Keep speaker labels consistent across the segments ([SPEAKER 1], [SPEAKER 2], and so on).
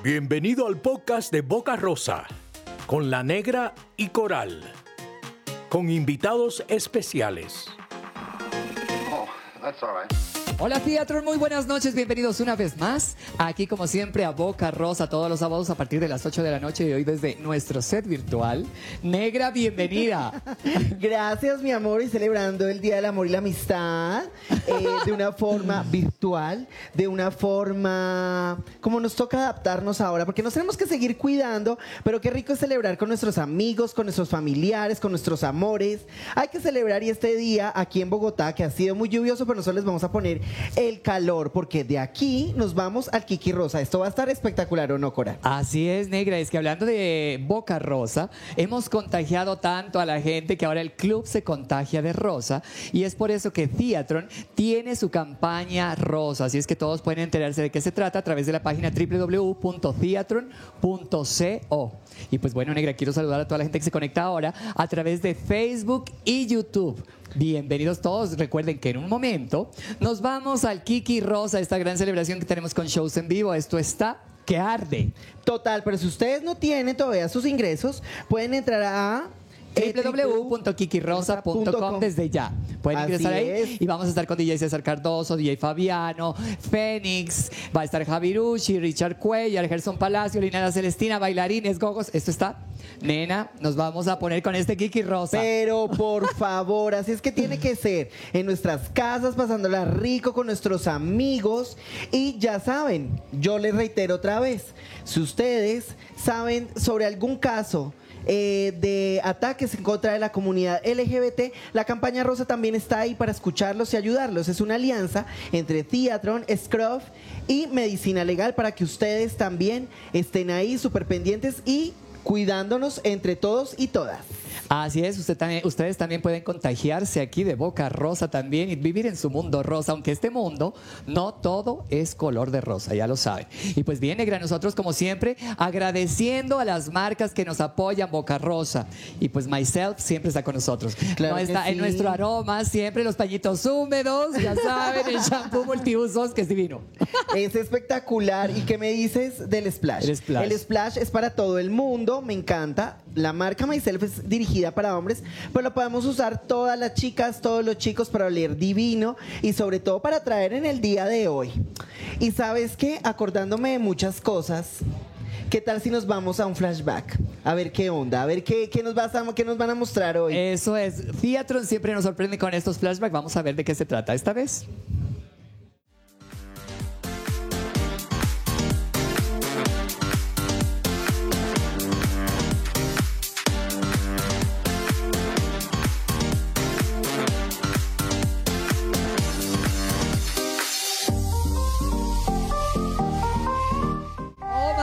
[SPEAKER 1] Bienvenido al podcast de Boca Rosa, con la negra y coral, con invitados especiales.
[SPEAKER 2] Oh.
[SPEAKER 3] Hola Teatro, muy buenas noches, bienvenidos una vez más. Aquí como siempre a Boca Rosa todos los sábados a partir de las 8 de la noche y hoy desde nuestro set virtual. Negra, bienvenida.
[SPEAKER 4] Gracias mi amor y celebrando el Día del Amor y la Amistad eh, de una forma virtual, de una forma como nos toca adaptarnos ahora, porque nos tenemos que seguir cuidando, pero qué rico es celebrar con nuestros amigos, con nuestros familiares, con nuestros amores. Hay que celebrar y este día aquí en Bogotá, que ha sido muy lluvioso, pero nosotros les vamos a poner el calor, porque de aquí nos vamos al Kiki Rosa. Esto va a estar espectacular, ¿o no, Cora?
[SPEAKER 3] Así es, Negra, es que hablando de Boca Rosa, hemos contagiado tanto a la gente que ahora el club se contagia de rosa y es por eso que Theatron tiene su campaña rosa, así es que todos pueden enterarse de qué se trata a través de la página www.theatron.co. Y pues bueno, Negra, quiero saludar a toda la gente que se conecta ahora a través de Facebook y YouTube. Bienvenidos todos. Recuerden que en un momento nos vamos al Kiki Rosa, esta gran celebración que tenemos con shows en vivo. Esto está que arde.
[SPEAKER 4] Total, pero si ustedes no tienen todavía sus ingresos, pueden entrar a
[SPEAKER 3] www.kikirosa.com desde ya. Pueden
[SPEAKER 4] Así
[SPEAKER 3] ingresar ahí
[SPEAKER 4] es.
[SPEAKER 3] y vamos a estar con DJ César Cardoso, DJ Fabiano, Fénix, va a estar Javirucci, Richard Cuellar, Gerson Palacio, Lina Celestina, bailarines, gogos. Esto está, nena, nos vamos a poner con este Kiki Rosa.
[SPEAKER 4] Pero por favor, así es que tiene que ser en nuestras casas, pasándola rico con nuestros amigos. Y ya saben, yo les reitero otra vez, si ustedes saben sobre algún caso eh, de ataques en contra de la comunidad LGBT, la campaña rosa también está ahí para escucharlos y ayudarlos. Es una alianza entre Theatron, Scruff y Medicina Legal para que ustedes también estén ahí súper pendientes y cuidándonos entre todos y todas.
[SPEAKER 3] Así es, usted también- ustedes también pueden contagiarse aquí de Boca Rosa también y vivir en su mundo rosa, aunque este mundo no todo es color de rosa, ya lo saben. Y pues bien, Negra, nosotros como siempre agradeciendo a las marcas que nos apoyan Boca Rosa. Y pues Myself siempre está con nosotros.
[SPEAKER 4] Claro
[SPEAKER 3] no está en nuestro aroma, siempre los pañitos húmedos, ya saben, el shampoo multiusos que es divino.
[SPEAKER 4] Es espectacular. ¿Y qué me dices del splash?
[SPEAKER 3] El splash.
[SPEAKER 4] splash es para todo el mundo, me encanta. La marca Myself es dirigida para hombres, pero lo podemos usar todas las chicas, todos los chicos para oler divino y sobre todo para traer en el día de hoy. Y sabes qué, acordándome de muchas cosas. ¿Qué tal si nos vamos a un flashback? A ver qué onda, a ver qué, qué nos, vas a- qué nos van a mostrar hoy.
[SPEAKER 3] Eso es. Theatron siempre nos sorprende con estos flashbacks. Vamos a ver de qué se trata esta vez.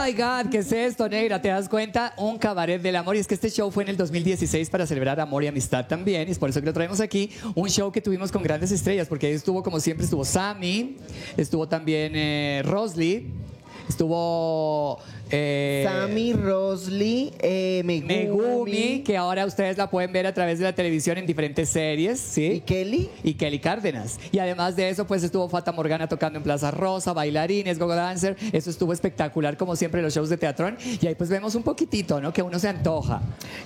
[SPEAKER 3] My God, ¿qué es esto, negra? ¿Te das cuenta? Un cabaret del amor. Y es que este show fue en el 2016 para celebrar amor y amistad también. Y es por eso que lo traemos aquí. Un show que tuvimos con grandes estrellas, porque ahí estuvo, como siempre, estuvo Sammy, estuvo también eh, Rosly, estuvo. Eh,
[SPEAKER 4] Sammy, Rosly, eh, Megumi,
[SPEAKER 3] Megumi, que ahora ustedes la pueden ver a través de la televisión en diferentes series, ¿sí?
[SPEAKER 4] y Kelly.
[SPEAKER 3] y Kelly Cárdenas. Y además de eso, pues estuvo Fata Morgana tocando en Plaza Rosa, bailarines, gogo dancer. Eso estuvo espectacular, como siempre, los shows de teatrón. Y ahí pues vemos un poquitito, ¿no? Que uno se antoja.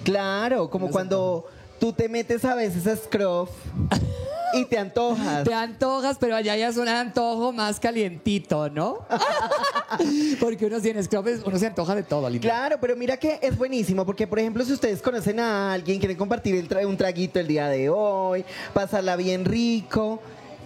[SPEAKER 4] Claro, como cuando tú te metes a veces a Scruff y te antojas.
[SPEAKER 3] Te antojas, pero allá ya es un antojo más calientito, ¿no? Porque uno si en Scrub es- uno se antoja de todo, linda.
[SPEAKER 4] Claro, pero mira que es buenísimo, porque por ejemplo, si ustedes conocen a alguien, quieren compartir el tra- un traguito el día de hoy, pasarla bien rico,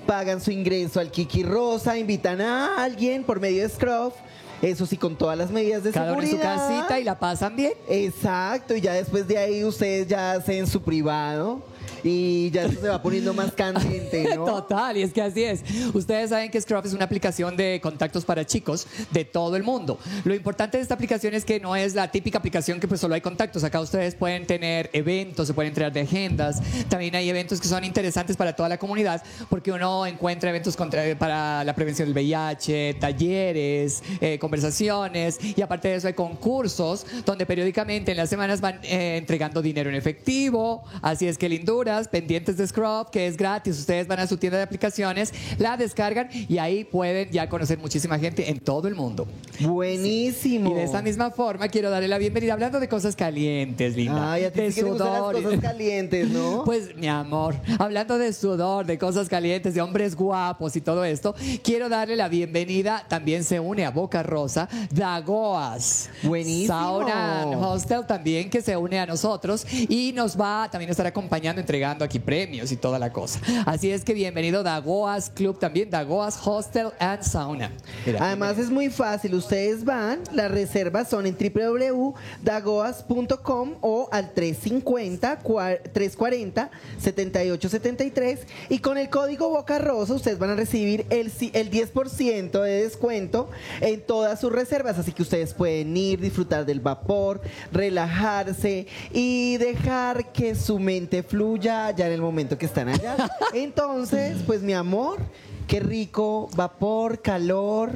[SPEAKER 4] pagan su ingreso al Kiki Rosa, invitan a alguien por medio de Scruff, eso sí, con todas las medidas de
[SPEAKER 3] Cada uno en su
[SPEAKER 4] seguridad.
[SPEAKER 3] casita y la pasan bien.
[SPEAKER 4] Exacto, y ya después de ahí ustedes ya hacen su privado y ya se va poniendo más candente, ¿no?
[SPEAKER 3] Total, y es que así es. Ustedes saben que Scruff es una aplicación de contactos para chicos de todo el mundo. Lo importante de esta aplicación es que no es la típica aplicación que pues solo hay contactos. Acá ustedes pueden tener eventos, se pueden entrar de agendas. También hay eventos que son interesantes para toda la comunidad porque uno encuentra eventos contra- para la prevención del VIH, talleres, eh, conversaciones y aparte de eso hay concursos donde periódicamente en las semanas van eh, entregando dinero en efectivo. Así es que linduras. Pendientes de Scrub, que es gratis. Ustedes van a su tienda de aplicaciones, la descargan y ahí pueden ya conocer muchísima gente en todo el mundo.
[SPEAKER 4] Buenísimo.
[SPEAKER 3] Y de esta misma forma quiero darle la bienvenida hablando de cosas calientes, linda.
[SPEAKER 4] Ay, a ti
[SPEAKER 3] de
[SPEAKER 4] sí que te gustan las
[SPEAKER 3] sudor.
[SPEAKER 4] cosas calientes, ¿no?
[SPEAKER 3] Pues mi amor, hablando de sudor, de cosas calientes, de hombres guapos y todo esto, quiero darle la bienvenida. También se une a Boca Rosa, Dagoas.
[SPEAKER 4] Buenísimo.
[SPEAKER 3] Sauna and Hostel también que se une a nosotros y nos va a también estar acompañando, entregando aquí premios y toda la cosa. Así es que bienvenido Dagoas Club también, Dagoas Hostel and Sauna. Mira,
[SPEAKER 4] Además es muy fácil, ustedes van, las reservas son en www.dagoas.com o al 350 cua- 340 7873 y con el código Boca Rosa ustedes van a recibir el, el 10% de descuento en todas sus reservas, así que ustedes pueden ir, disfrutar del vapor, relajarse y dejar que su mente fluya ya en el momento que están allá. Entonces, pues mi amor, qué rico, vapor, calor,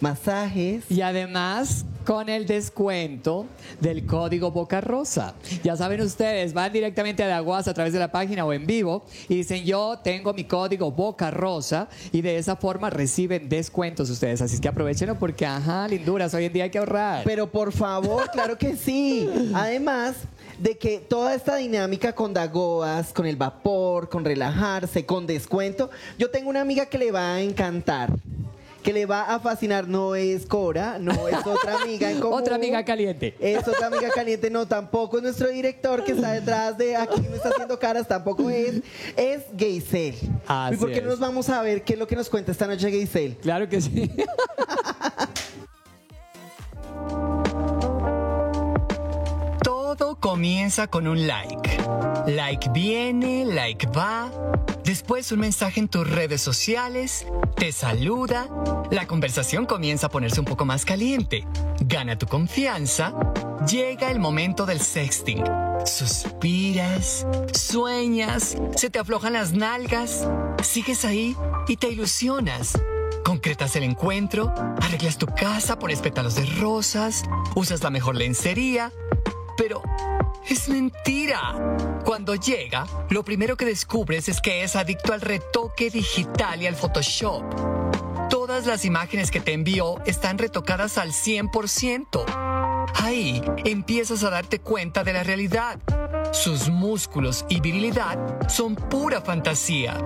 [SPEAKER 4] masajes.
[SPEAKER 3] Y además con el descuento del código Boca Rosa. Ya saben ustedes, van directamente a Daguas a través de la página o en vivo y dicen yo tengo mi código Boca Rosa y de esa forma reciben descuentos ustedes. Así que aprovechenlo porque, ajá, linduras, hoy en día hay que ahorrar.
[SPEAKER 4] Pero por favor, claro que sí. Además de que toda esta dinámica con Dagoas, con el vapor, con relajarse, con descuento, yo tengo una amiga que le va a encantar. Que le va a fascinar, no es Cora, no es otra amiga en común.
[SPEAKER 3] Otra amiga caliente.
[SPEAKER 4] Es otra amiga caliente, no, tampoco es nuestro director que está detrás de aquí, no está haciendo caras, tampoco es. Es Geisel.
[SPEAKER 3] Así
[SPEAKER 4] ¿Y por qué no nos vamos a ver qué es lo que nos cuenta esta noche Geisel?
[SPEAKER 3] Claro que sí.
[SPEAKER 5] Todo comienza con un like. Like viene, like va. Después un mensaje en tus redes sociales, te saluda. La conversación comienza a ponerse un poco más caliente. Gana tu confianza. Llega el momento del sexting. Suspiras, sueñas, se te aflojan las nalgas. Sigues ahí y te ilusionas. Concretas el encuentro, arreglas tu casa, pones pétalos de rosas, usas la mejor lencería, pero es mentira. Cuando llega, lo primero que descubres es que es adicto al retoque digital y al Photoshop. Todas las imágenes que te envió están retocadas al 100%. Ahí empiezas a darte cuenta de la realidad. Sus músculos y virilidad son pura fantasía.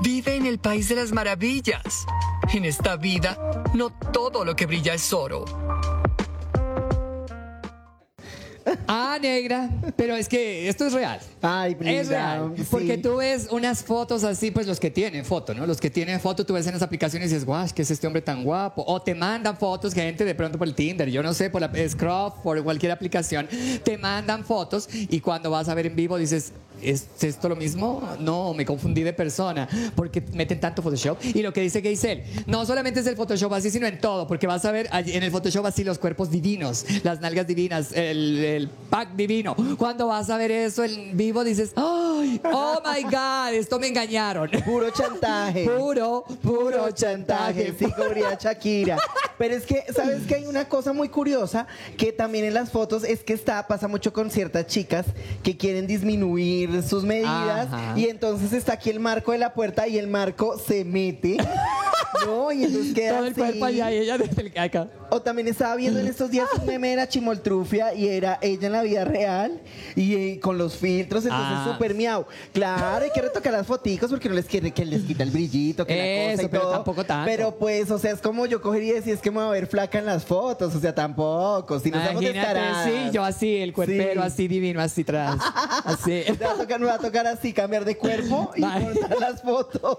[SPEAKER 5] Vive en el país de las maravillas. En esta vida, no todo lo que brilla es oro.
[SPEAKER 3] Ah, negra. Pero es que esto es real.
[SPEAKER 4] Ay,
[SPEAKER 3] Es real,
[SPEAKER 4] sí.
[SPEAKER 3] porque tú ves unas fotos así, pues los que tienen foto, ¿no? Los que tienen foto, tú ves en las aplicaciones y dices, guau, ¿qué es este hombre tan guapo? O te mandan fotos, gente de pronto por el Tinder, yo no sé, por la Scruff, por cualquier aplicación, te mandan fotos y cuando vas a ver en vivo dices, ¿es esto lo mismo? No, me confundí de persona, porque meten tanto Photoshop. Y lo que dice Geisel, no solamente es el Photoshop así, sino en todo, porque vas a ver en el Photoshop así los cuerpos divinos, las nalgas divinas, el, el pack divino. Cuando vas a ver eso en vivo dices, ¡ay! ¡Oh my God! Esto me engañaron.
[SPEAKER 4] Puro chantaje.
[SPEAKER 3] Puro,
[SPEAKER 4] Puro chantaje, sí, diría Shakira. Pero es que, ¿sabes que Hay una cosa muy curiosa que también en las fotos es que está, pasa mucho con ciertas chicas que quieren disminuir sus medidas
[SPEAKER 3] Ajá.
[SPEAKER 4] y entonces está aquí el marco de la puerta y el marco se mete. No, y entonces queda
[SPEAKER 3] Todo el
[SPEAKER 4] así.
[SPEAKER 3] cuerpo allá y ella desde el acá.
[SPEAKER 4] O también estaba viendo en estos días un meme de la chimoltrufia y era ella en la vida real y eh, con los filtros, entonces
[SPEAKER 3] Ah.
[SPEAKER 4] súper miau. Claro, hay que retocar las foticos porque no les quiere que les quita el brillito, que la cosa
[SPEAKER 3] Eso,
[SPEAKER 4] y
[SPEAKER 3] pero
[SPEAKER 4] todo.
[SPEAKER 3] tampoco tanto.
[SPEAKER 4] Pero pues, o sea, es como yo cogería y decir, es que me voy a ver flaca en las fotos, o sea, tampoco. Si no estamos
[SPEAKER 3] Imagínate,
[SPEAKER 4] descaradas.
[SPEAKER 3] sí, yo así, el cuerpero
[SPEAKER 4] Sí.
[SPEAKER 3] así divino, así atrás. Así.
[SPEAKER 4] Me va, a tocar, me va a tocar así, cambiar de cuerpo y
[SPEAKER 3] Vale.
[SPEAKER 4] cortar las fotos.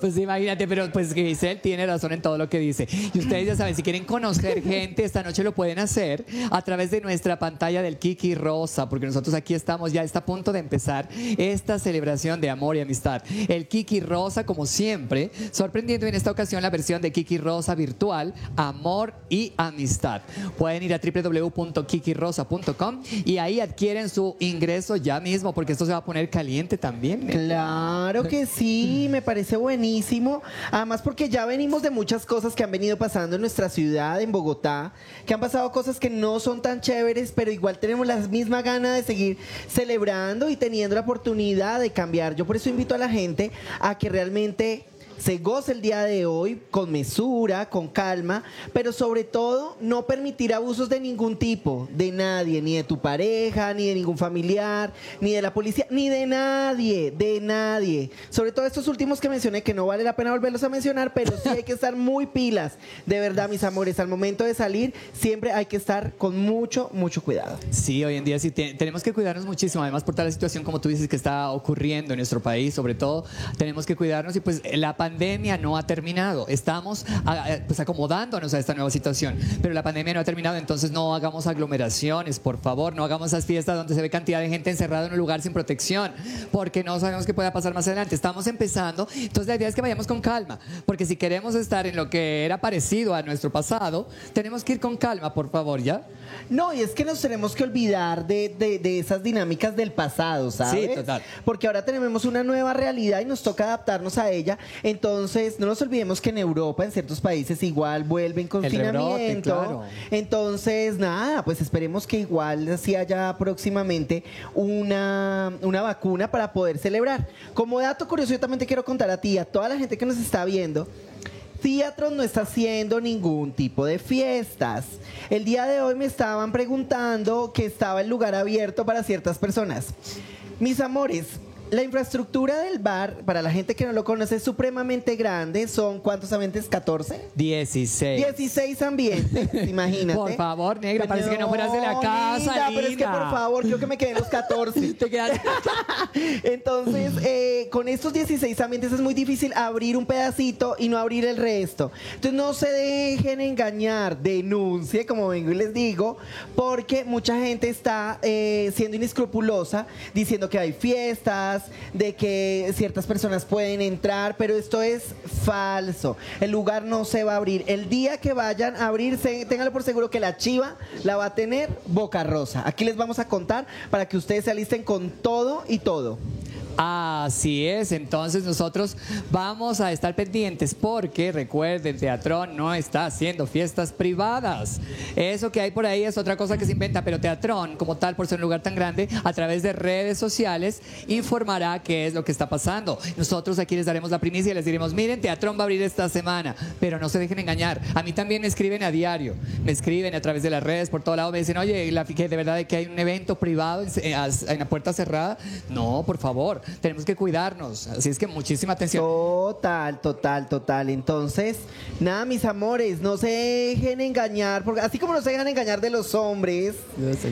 [SPEAKER 3] Pues imagínate, pero pues Giselle tiene razón en todo lo que dice. Y ustedes ya saben, si quieren conocer gente, esta noche lo pueden hacer a través de nuestra pantalla del Kiki Rosa, porque nosotros aquí estamos, ya está a punto de empezar esta celebración de amor y amistad. El Kiki Rosa, como siempre, sorprendiendo en esta ocasión la versión de Kiki Rosa virtual, amor y amistad. Pueden ir a www.kikirosa.com y ahí adquieren su ingreso ya mismo, porque esto se va a poner caliente también.
[SPEAKER 4] Claro que sí, me parece buenísimo. Además, porque ya venimos de muchas cosas que han venido pasando en nuestra ciudad, en Bogotá, que han pasado cosas que no son tan chéveres, pero igual tenemos la misma gana de seguir celebrando y teniendo la oportunidad de cambiar. Yo por eso invito a la gente a que realmente se goce el día de hoy con mesura, con calma, pero sobre todo no permitir abusos de ningún tipo, de nadie, ni de tu pareja, ni de ningún familiar, ni de la policía, ni de nadie, de nadie. Sobre todo estos últimos que mencioné, que no vale la pena volverlos a mencionar, pero sí hay que estar muy pilas. De verdad, mis amores, al momento de salir, siempre hay que estar con mucho, mucho cuidado.
[SPEAKER 3] Sí, hoy en día sí te- tenemos que cuidarnos muchísimo, además por toda la situación, como tú dices, que está ocurriendo en nuestro país, sobre todo, tenemos que cuidarnos y pues la pandemia no ha terminado, estamos a- a- pues acomodándonos a esta nueva situación, pero la pandemia no ha terminado, entonces no hagamos aglomeraciones, por favor, no hagamos esas fiestas donde se ve cantidad de gente encerrada en un lugar sin protección, porque no sabemos qué pueda pasar más adelante, estamos empezando, entonces la idea es que vayamos con calma, porque si queremos estar en lo que era parecido a nuestro pasado, tenemos que ir con calma, por favor, ¿ya?
[SPEAKER 4] No, y es que nos tenemos que olvidar de, de- de esas dinámicas del pasado, ¿sabes?
[SPEAKER 3] Sí, total.
[SPEAKER 4] Porque ahora tenemos una nueva realidad y nos toca adaptarnos a ella. Entonces, no nos olvidemos que en Europa, en ciertos países, igual vuelven confinamiento.
[SPEAKER 3] rebrote, claro.
[SPEAKER 4] Entonces, nada, pues esperemos que igual así haya próximamente una, una vacuna para poder celebrar. Como dato curioso, yo también te quiero contar a ti, a toda la gente que nos está viendo. Teatro no está haciendo ningún tipo de fiestas. El día de hoy me estaban preguntando que estaba el lugar abierto para ciertas personas. Mis amores, la infraestructura del bar, para la gente que no lo conoce, es supremamente grande. Son, ¿cuántos ambientes? ¿14?
[SPEAKER 3] 16.
[SPEAKER 4] 16 ambientes, imagínate.
[SPEAKER 3] Por favor, negra, parece que no fueras de la casa,
[SPEAKER 4] linda, Pero es que por favor, quiero que me queden los 14.
[SPEAKER 3] Te quedas-
[SPEAKER 4] Entonces, eh, con estos 16 ambientes es muy difícil abrir un pedacito y no abrir el resto. Entonces, no se dejen engañar, denuncie, como vengo y les digo, porque mucha gente está eh, siendo inescrupulosa, diciendo que hay fiestas, de que ciertas personas pueden entrar, pero esto es falso. El lugar no se va a abrir. El día que vayan a abrirse, ténganlo por seguro que la chiva la va a tener Boca Rosa. Aquí les vamos a contar para que ustedes se alisten con todo y todo.
[SPEAKER 3] Así es, entonces nosotros vamos a estar pendientes porque recuerden, Teatrón no está haciendo fiestas privadas. Eso que hay por ahí es otra cosa que se inventa, pero Teatrón, como tal, por ser un lugar tan grande, a través de redes sociales informará qué es lo que está pasando. Nosotros aquí les daremos la primicia y les diremos, miren, Teatrón va a abrir esta semana, pero no se dejen engañar. A mí también me escriben a diario, me escriben a través de las redes, por todo lado, me dicen, oye, la, que de verdad que hay un evento privado en, en la puerta cerrada. No, por favor, tenemos que cuidarnos. Así es que muchísima atención.
[SPEAKER 4] Total, total, total. Entonces, nada, mis amores, no se dejen engañar, porque así como no se dejan engañar de los hombres,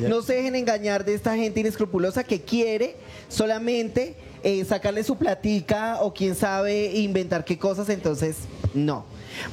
[SPEAKER 4] no se dejen engañar de esta gente inescrupulosa que quiere solamente eh, sacarle su platica o quién sabe inventar qué cosas, entonces, no.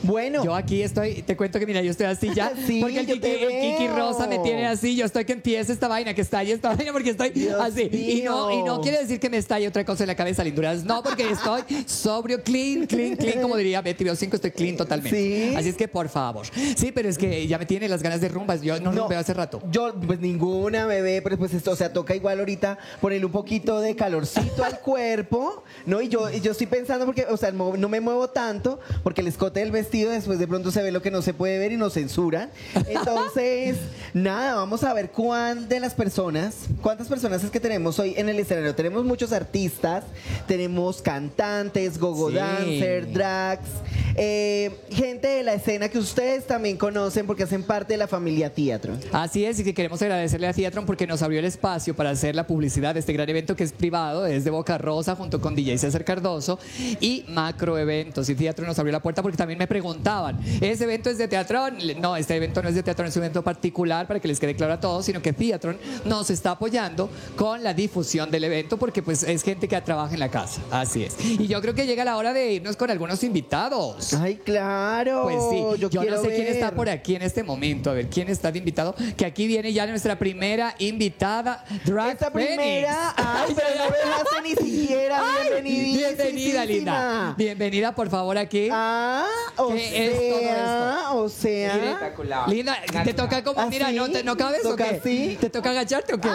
[SPEAKER 4] Bueno,
[SPEAKER 3] Yo aquí estoy, te cuento que mira, yo estoy así ya,
[SPEAKER 4] Sí,
[SPEAKER 3] porque el
[SPEAKER 4] yo
[SPEAKER 3] Kiki,
[SPEAKER 4] te
[SPEAKER 3] el Kiki
[SPEAKER 4] veo.
[SPEAKER 3] Rosa me tiene así, yo estoy que empiece esta vaina, que estalle esta vaina, porque estoy
[SPEAKER 4] Dios
[SPEAKER 3] así. Y no, y no quiere decir que me estalle otra cosa en la cabeza, linduras, no, porque estoy sobrio, clean, clean, clean, como diría Betty Bio 5, estoy clean totalmente.
[SPEAKER 4] Sí.
[SPEAKER 3] Así es que, por favor. Sí, pero es que ya me tiene las ganas de rumbas, yo no, rumbeo hace rato.
[SPEAKER 4] Yo, pues ninguna, bebé, pero pues esto, o sea, toca igual ahorita ponerle un poquito de calorcito al cuerpo, ¿no? Y yo, y yo estoy pensando porque, o sea, no me muevo tanto, porque el escote del vestido después de pronto se ve lo que no se puede ver y nos censuran. Entonces, nada, vamos a ver cuán de las personas, cuántas personas es que tenemos hoy en el escenario. Tenemos muchos artistas, tenemos cantantes, gogo
[SPEAKER 3] Sí.
[SPEAKER 4] dancer, drags, eh, gente de la escena que ustedes también conocen porque hacen parte de la familia teatro.
[SPEAKER 3] Así es, y que queremos agradecerle a Theatron porque nos abrió el espacio para hacer la publicidad de este gran evento que es privado, es de Boca Rosa junto con DJ César Cardoso y Macro Eventos. Y Theatron nos abrió la puerta porque también me preguntaban, ¿ese evento es de Teatrón? No, este evento no es de Teatrón, es un evento particular para que les quede claro a todos, sino que Theatron nos está apoyando con la difusión del evento porque pues es gente que trabaja en la casa. Así es. Y yo creo que llega la hora de irnos con algunos invitados.
[SPEAKER 4] Ay, claro.
[SPEAKER 3] Pues sí, yo,
[SPEAKER 4] quiero
[SPEAKER 3] no sé quién está por aquí en este momento. A ver, ¿quién está de invitado? Que aquí viene ya nuestra primera invitada, Drag
[SPEAKER 4] Esta
[SPEAKER 3] Phoenix.
[SPEAKER 4] primera, ay, pero no me dejaste ni siquiera.
[SPEAKER 3] Ay. Bienvenida, linda. Bienvenida, por favor, aquí.
[SPEAKER 4] Ah, o
[SPEAKER 3] ¿Qué es todo
[SPEAKER 4] sea, o sea.
[SPEAKER 3] Linda, te toca como,
[SPEAKER 4] ¿Ah,
[SPEAKER 3] mira? ¿no, te, ¿no cabes o
[SPEAKER 4] ¿Toca
[SPEAKER 3] qué?
[SPEAKER 4] así?
[SPEAKER 3] ¿Te toca agacharte o qué?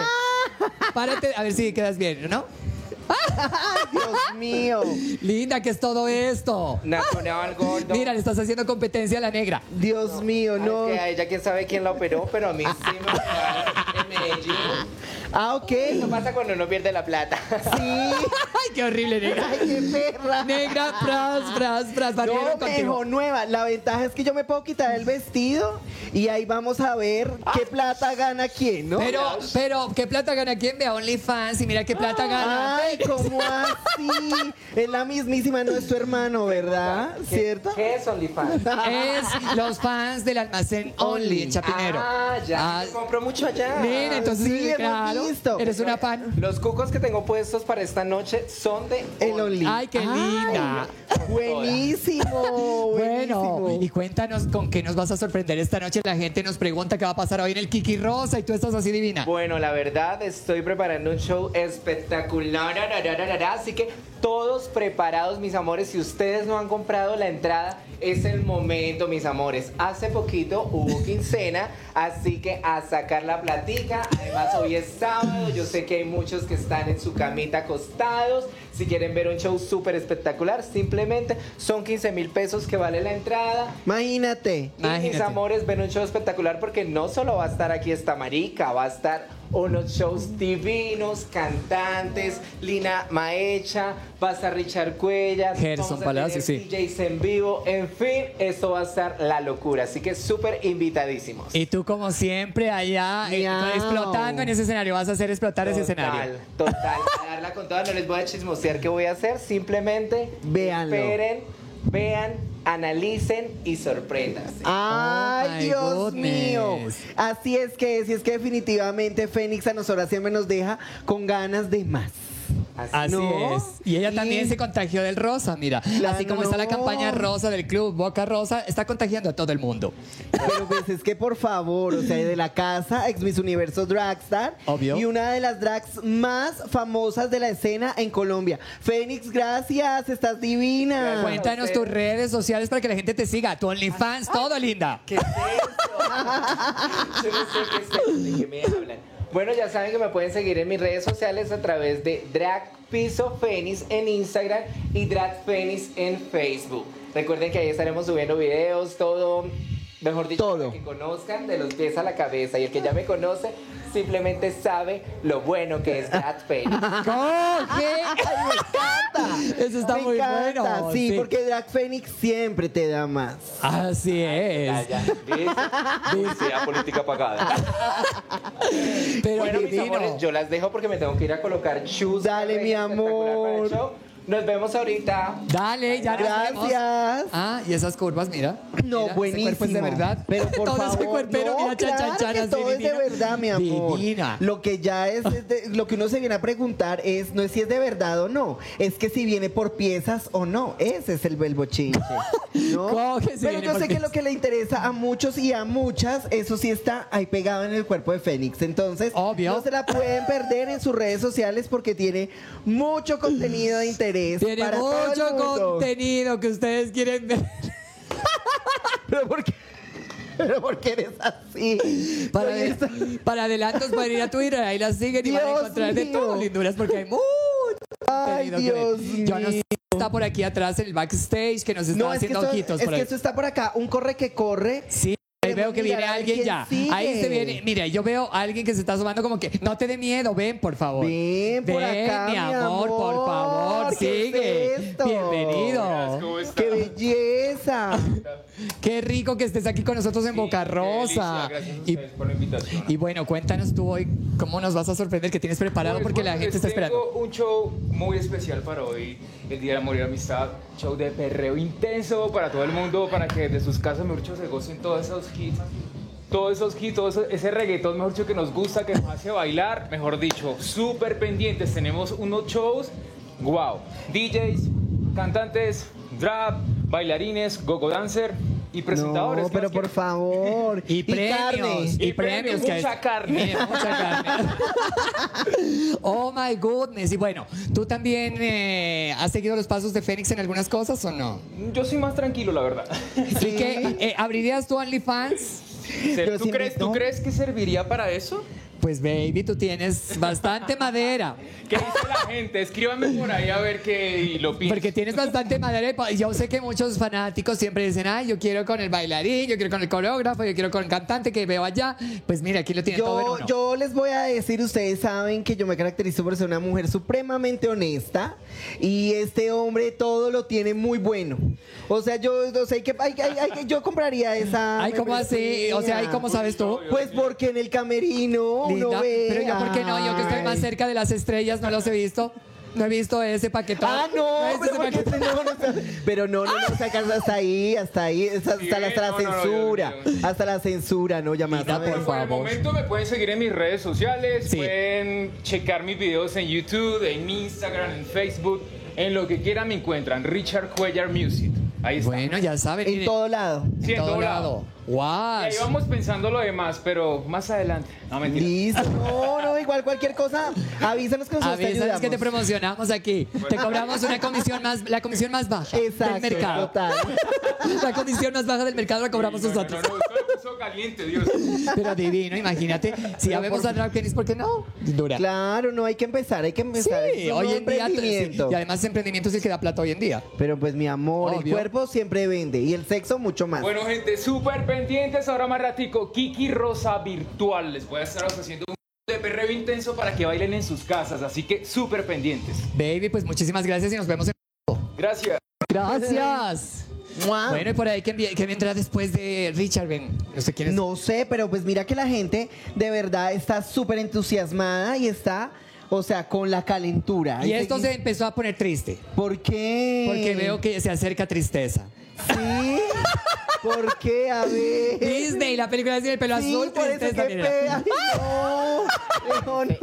[SPEAKER 3] Párate, a ver si quedas bien, ¿no?
[SPEAKER 4] Ay, Dios mío.
[SPEAKER 3] Linda, ¿qué es todo esto?
[SPEAKER 6] Natural gordo.
[SPEAKER 3] Mira, le estás haciendo competencia a la negra.
[SPEAKER 4] Dios mío, no.
[SPEAKER 6] que a ella quién sabe quién la operó, pero a mí sí me operaron en Medellín.
[SPEAKER 4] Ah, ok.
[SPEAKER 6] Eso pasa cuando uno pierde la plata.
[SPEAKER 4] Sí.
[SPEAKER 3] Ay, qué horrible, negra.
[SPEAKER 4] Ay, qué perra.
[SPEAKER 3] Negra, fras, fras, fras.
[SPEAKER 4] No, mejor nueva. La ventaja es que yo me puedo quitar el vestido y ahí vamos a ver qué plata gana quién, ¿no?
[SPEAKER 3] Pero, pero, ¿qué plata gana quién? Ve a OnlyFans y mira qué plata gana.
[SPEAKER 4] Ay, ¿cómo así? Es la mismísima, no es tu hermano, ¿verdad? ¿Cierto?
[SPEAKER 6] ¿Qué es OnlyFans?
[SPEAKER 3] Es los fans del almacén Only en Chapinero.
[SPEAKER 6] Ah, ya.
[SPEAKER 3] Ah,
[SPEAKER 6] compro mucho allá.
[SPEAKER 3] Mira, entonces,
[SPEAKER 4] Sí,
[SPEAKER 3] claro,
[SPEAKER 4] visto.
[SPEAKER 3] eres una fan.
[SPEAKER 6] Los cucos que tengo puestos para esta noche son de
[SPEAKER 4] El Only.
[SPEAKER 3] Ay, qué linda.
[SPEAKER 4] Buenísimo,
[SPEAKER 3] Bueno,
[SPEAKER 4] buenísimo.
[SPEAKER 3] y cuéntanos con qué nos vas a sorprender esta noche. La gente nos pregunta qué va a pasar hoy en el Kiki Rosa y tú estás así divina.
[SPEAKER 6] Bueno, la verdad estoy preparando un show espectacular, así que todos preparados, mis amores. Si ustedes no han comprado la entrada, es el momento, mis amores. Hace poquito hubo quincena, así que a sacar la platica. Además, hoy es sábado, yo sé que hay muchos que están en su camita acostados. Si quieren ver un show súper espectacular, simplemente son 15 mil pesos que vale la entrada.
[SPEAKER 4] Imagínate.
[SPEAKER 6] Y mis amores, ven un show espectacular porque no solo va a estar aquí esta marica, va a estar unos shows divinos, cantantes, Lina Maecha, va a estar Richard Cuellas,
[SPEAKER 3] Gerson
[SPEAKER 6] vamos a
[SPEAKER 3] Palacio,
[SPEAKER 6] tener
[SPEAKER 3] sí.
[SPEAKER 6] DJs en vivo, en fin, esto va a estar la locura, así que súper invitadísimos.
[SPEAKER 3] Y tú, como siempre, allá eh,
[SPEAKER 4] Miau.
[SPEAKER 3] explotando en ese escenario. Vas a hacer explotar ese escenario.
[SPEAKER 6] Total, total, darla con toda, no les voy a chismosear qué voy a hacer, simplemente
[SPEAKER 4] Véanlo.
[SPEAKER 6] esperen, vean, analicen y sorpréndanse.
[SPEAKER 4] Ay,
[SPEAKER 3] Oh, my
[SPEAKER 4] Dios
[SPEAKER 3] goodness.
[SPEAKER 4] mío. Así es que, si es que definitivamente Fénix a nosotras siempre nos deja con ganas de más.
[SPEAKER 3] Así
[SPEAKER 4] ¿No?
[SPEAKER 3] es. Y ella
[SPEAKER 4] Y-
[SPEAKER 3] también se contagió del rosa, mira.
[SPEAKER 4] Claro,
[SPEAKER 3] Así como está la campaña rosa del club Boca Rosa, está contagiando a todo el mundo.
[SPEAKER 4] Pero pues es que por favor, o sea, de la casa, ex Miss Universo Dragstar.
[SPEAKER 3] Obvio.
[SPEAKER 4] Y una de las drags más famosas de la escena en Colombia. Fénix, gracias, estás divina.
[SPEAKER 3] Cuéntanos tus redes sociales para que la gente te siga. Tu OnlyFans, todo linda.
[SPEAKER 6] ¿Qué es eso? Yo no sé qué es eso, de qué me hablan. Bueno, ya saben que me pueden seguir en mis redes sociales a través de Drag Piso Fénix en Instagram y Drag Fénix en Facebook. Recuerden que ahí estaremos subiendo videos, todo, mejor dicho,
[SPEAKER 4] Todo.
[SPEAKER 6] para que conozcan de los pies a la cabeza. Y el que ya me conoce simplemente sabe lo bueno que es Drag Fénix.
[SPEAKER 3] ¡Coge!
[SPEAKER 4] me encanta.
[SPEAKER 3] Eso está
[SPEAKER 4] Me
[SPEAKER 3] muy
[SPEAKER 4] encanta,
[SPEAKER 3] bueno.
[SPEAKER 4] Sí, porque Drag Fénix siempre te da más.
[SPEAKER 3] Así es.
[SPEAKER 6] Ya, ya. Sea política pagada.
[SPEAKER 3] Pero
[SPEAKER 6] Bueno, mis amores, yo las dejo porque me tengo que ir a colocar shoes.
[SPEAKER 4] Dale, mi
[SPEAKER 6] espectacular para el
[SPEAKER 4] amor.
[SPEAKER 6] Nos vemos ahorita.
[SPEAKER 3] Dale, ya nos vemos.
[SPEAKER 4] Gracias.
[SPEAKER 3] Ah, y esas curvas, mira.
[SPEAKER 4] No,
[SPEAKER 3] Mira,
[SPEAKER 4] buenísimo.
[SPEAKER 3] Ese cuerpo es de verdad.
[SPEAKER 4] Pero por
[SPEAKER 3] todo
[SPEAKER 4] favor,
[SPEAKER 3] ese cuerpero,
[SPEAKER 4] no,
[SPEAKER 3] mira, chan,
[SPEAKER 4] claro
[SPEAKER 3] chan, chan,
[SPEAKER 4] que
[SPEAKER 3] así
[SPEAKER 4] todo es de
[SPEAKER 3] divina.
[SPEAKER 4] verdad, mi amor.
[SPEAKER 3] Divina.
[SPEAKER 4] Lo que ya es, es de- lo que uno se viene a preguntar es no es si es de verdad o no, es que si viene por piezas o no. Ese es el belbo chinche. ¿no?
[SPEAKER 3] Coge si
[SPEAKER 4] Pero
[SPEAKER 3] viene
[SPEAKER 4] yo
[SPEAKER 3] por
[SPEAKER 4] sé que
[SPEAKER 3] piezas.
[SPEAKER 4] lo que le interesa a muchos y a muchas, eso sí está ahí pegado en el cuerpo de Fénix. Entonces,
[SPEAKER 3] Obvio.
[SPEAKER 4] no se la pueden perder en sus redes sociales porque tiene mucho contenido de interés.
[SPEAKER 3] Tiene
[SPEAKER 4] para
[SPEAKER 3] mucho contenido que ustedes quieren ver.
[SPEAKER 4] Pero ¿por qué? Pero ¿por qué eres así?
[SPEAKER 3] Para, de- para adelantos pueden ir a Twitter, ahí las siguen y van a encontrar de
[SPEAKER 4] mío.
[SPEAKER 3] todo, linduras, porque hay mucho
[SPEAKER 4] Ay. Dios
[SPEAKER 3] Yo no sé
[SPEAKER 4] mío.
[SPEAKER 3] si está por aquí atrás el backstage que nos está
[SPEAKER 4] No, es que,
[SPEAKER 3] haciendo ojitos
[SPEAKER 4] es
[SPEAKER 3] por
[SPEAKER 4] que
[SPEAKER 3] ahí.
[SPEAKER 4] esto está por acá, un corre que corre.
[SPEAKER 3] Sí, ahí veo que viene alguien ya.
[SPEAKER 4] sigue.
[SPEAKER 3] Ahí se viene. Mira, yo veo a alguien que se está asomando como que no te dé miedo, ven, por favor.
[SPEAKER 4] Ven por
[SPEAKER 3] Ven,
[SPEAKER 4] acá,
[SPEAKER 3] mi amor, por favor,
[SPEAKER 4] ¿Qué
[SPEAKER 3] sigue.
[SPEAKER 4] es esto?
[SPEAKER 3] Bienvenido.
[SPEAKER 4] ¡Qué belleza!
[SPEAKER 3] Qué rico que estés aquí con nosotros en Boca Rosa.
[SPEAKER 7] Gracias a
[SPEAKER 3] Y,
[SPEAKER 7] por la invitación.
[SPEAKER 3] y bueno, cuéntanos tú hoy cómo nos vas a sorprender que tienes preparado
[SPEAKER 7] Pues,
[SPEAKER 3] porque la gente está esperando.
[SPEAKER 7] Tengo un show muy especial para hoy, el Día del Amor y la Amistad. Show de perreo intenso para todo el mundo, para que desde sus casas, mejor dicho, se gocen todos esos hits. Todos esos hits, todo eso- ese reggaetón, mejor dicho, que nos gusta, que nos hace bailar. Mejor dicho, súper pendientes. Tenemos unos shows, wow. DJs, cantantes, drag, bailarines, gogo dancer y presentadores.
[SPEAKER 4] No,
[SPEAKER 7] ¿Qué
[SPEAKER 4] pero por
[SPEAKER 7] quieren?
[SPEAKER 4] favor.
[SPEAKER 3] Y premios,
[SPEAKER 4] carne.
[SPEAKER 3] y,
[SPEAKER 7] Y
[SPEAKER 3] premios.
[SPEAKER 7] premios,
[SPEAKER 3] que
[SPEAKER 7] mucha
[SPEAKER 3] es-
[SPEAKER 7] carne.
[SPEAKER 3] Mucha carne. oh my goodness. Y bueno, ¿tú también eh, has seguido los pasos de Fénix en algunas cosas o no?
[SPEAKER 7] Yo soy más tranquilo, la verdad.
[SPEAKER 3] Así que, eh, ¿abrirías tu OnlyFans?
[SPEAKER 7] ¿Tú, crees. ¿Tú crees que serviría para eso?
[SPEAKER 3] Pues baby, tú tienes bastante madera.
[SPEAKER 7] ¿Qué dice la gente? Escríbanme por ahí a ver qué lo piensan.
[SPEAKER 3] Porque tienes bastante madera y yo sé que muchos fanáticos siempre dicen, ay, yo quiero con el bailarín, yo quiero con el coreógrafo, yo quiero con el cantante que veo allá. Pues mira, aquí lo tiene todo en
[SPEAKER 4] Yo,
[SPEAKER 3] uno.
[SPEAKER 4] yo les voy a decir, ustedes saben que yo me caracterizo por ser una mujer supremamente honesta y este hombre todo lo tiene muy bueno. O sea, yo, o sea, hay que, yo compraría esa.
[SPEAKER 3] Ay, ¿cómo así? O sea, ¿y cómo sabes tú?
[SPEAKER 4] Pues porque en el camerino
[SPEAKER 3] Linda.
[SPEAKER 4] uno ve.
[SPEAKER 3] Pero yo, ¿por qué no? Yo que estoy más cerca de las estrellas, no los he visto. No he visto ese paquetón.
[SPEAKER 4] Ah, no, pero, porque no, no, pero no, no, que hasta ahí, hasta ahí, hasta, hasta la, hasta censura, hasta la censura, no llamas
[SPEAKER 3] Mira,
[SPEAKER 4] a ver.
[SPEAKER 3] por
[SPEAKER 7] Por el
[SPEAKER 3] favor.
[SPEAKER 7] momento me pueden seguir en mis redes sociales,
[SPEAKER 3] Sí.
[SPEAKER 7] pueden checar mis videos en YouTube, en Instagram, en Facebook, en lo que quieran me encuentran, Richard Cuellar Music. Ahí está.
[SPEAKER 3] Bueno, ya saben.
[SPEAKER 4] En todo lado.
[SPEAKER 7] Sí,
[SPEAKER 3] en
[SPEAKER 7] en
[SPEAKER 3] todo
[SPEAKER 7] todo
[SPEAKER 3] lado.
[SPEAKER 7] lado. Y
[SPEAKER 3] Guau.
[SPEAKER 7] ahí vamos pensando lo demás, pero más adelante. No, mentira.
[SPEAKER 4] Listo, no, no, igual cualquier cosa, avísanos que nosotros te
[SPEAKER 3] Avísanos
[SPEAKER 4] ayudamos.
[SPEAKER 3] que te promocionamos aquí. Te cobramos una comisión más, la comisión más baja
[SPEAKER 4] Exacto,
[SPEAKER 3] del mercado.
[SPEAKER 4] total.
[SPEAKER 3] La comisión más baja del mercado la cobramos
[SPEAKER 7] No, no,
[SPEAKER 3] nosotros.
[SPEAKER 7] no, puso caliente, Dios.
[SPEAKER 3] Pero divino, imagínate. Si ya vemos a drag queens, ¿por qué no? Dura.
[SPEAKER 4] Claro, no hay que empezar, hay que
[SPEAKER 3] Sí,
[SPEAKER 4] empezar. es un
[SPEAKER 3] hoy en día. sí.
[SPEAKER 4] emprendimiento.
[SPEAKER 3] Y además, emprendimiento es el que da plata hoy en día.
[SPEAKER 4] Pero pues mi amor, el
[SPEAKER 3] Obvio.
[SPEAKER 4] cuerpo siempre vende y el sexo mucho más.
[SPEAKER 7] Bueno, gente, súper pendientes. Ahora más ratico, Kiki Rosa Virtual. Les voy a estar ofreciendo un de perreo intenso para que bailen en sus casas. Así que súper pendientes.
[SPEAKER 3] Baby, pues muchísimas gracias y nos vemos en.
[SPEAKER 7] Gracias.
[SPEAKER 3] Gracias.
[SPEAKER 4] ¡Mua!
[SPEAKER 3] Bueno, y por ahí que, envi- que vendrá después de Richard, ven. No sé quién es.
[SPEAKER 4] No sé, pero pues mira que la gente de verdad está súper entusiasmada y está, o sea, con la calentura.
[SPEAKER 3] Y esto se empezó a poner triste.
[SPEAKER 4] ¿Por qué?
[SPEAKER 3] Porque veo que se acerca tristeza.
[SPEAKER 4] Sí. ¿Por qué? A ver.
[SPEAKER 3] Disney, la película de Disney, el pelo
[SPEAKER 4] Sí,
[SPEAKER 3] azul,
[SPEAKER 4] por eso
[SPEAKER 3] tristeza,
[SPEAKER 4] que
[SPEAKER 3] mira.
[SPEAKER 4] pega. Ay, no. León.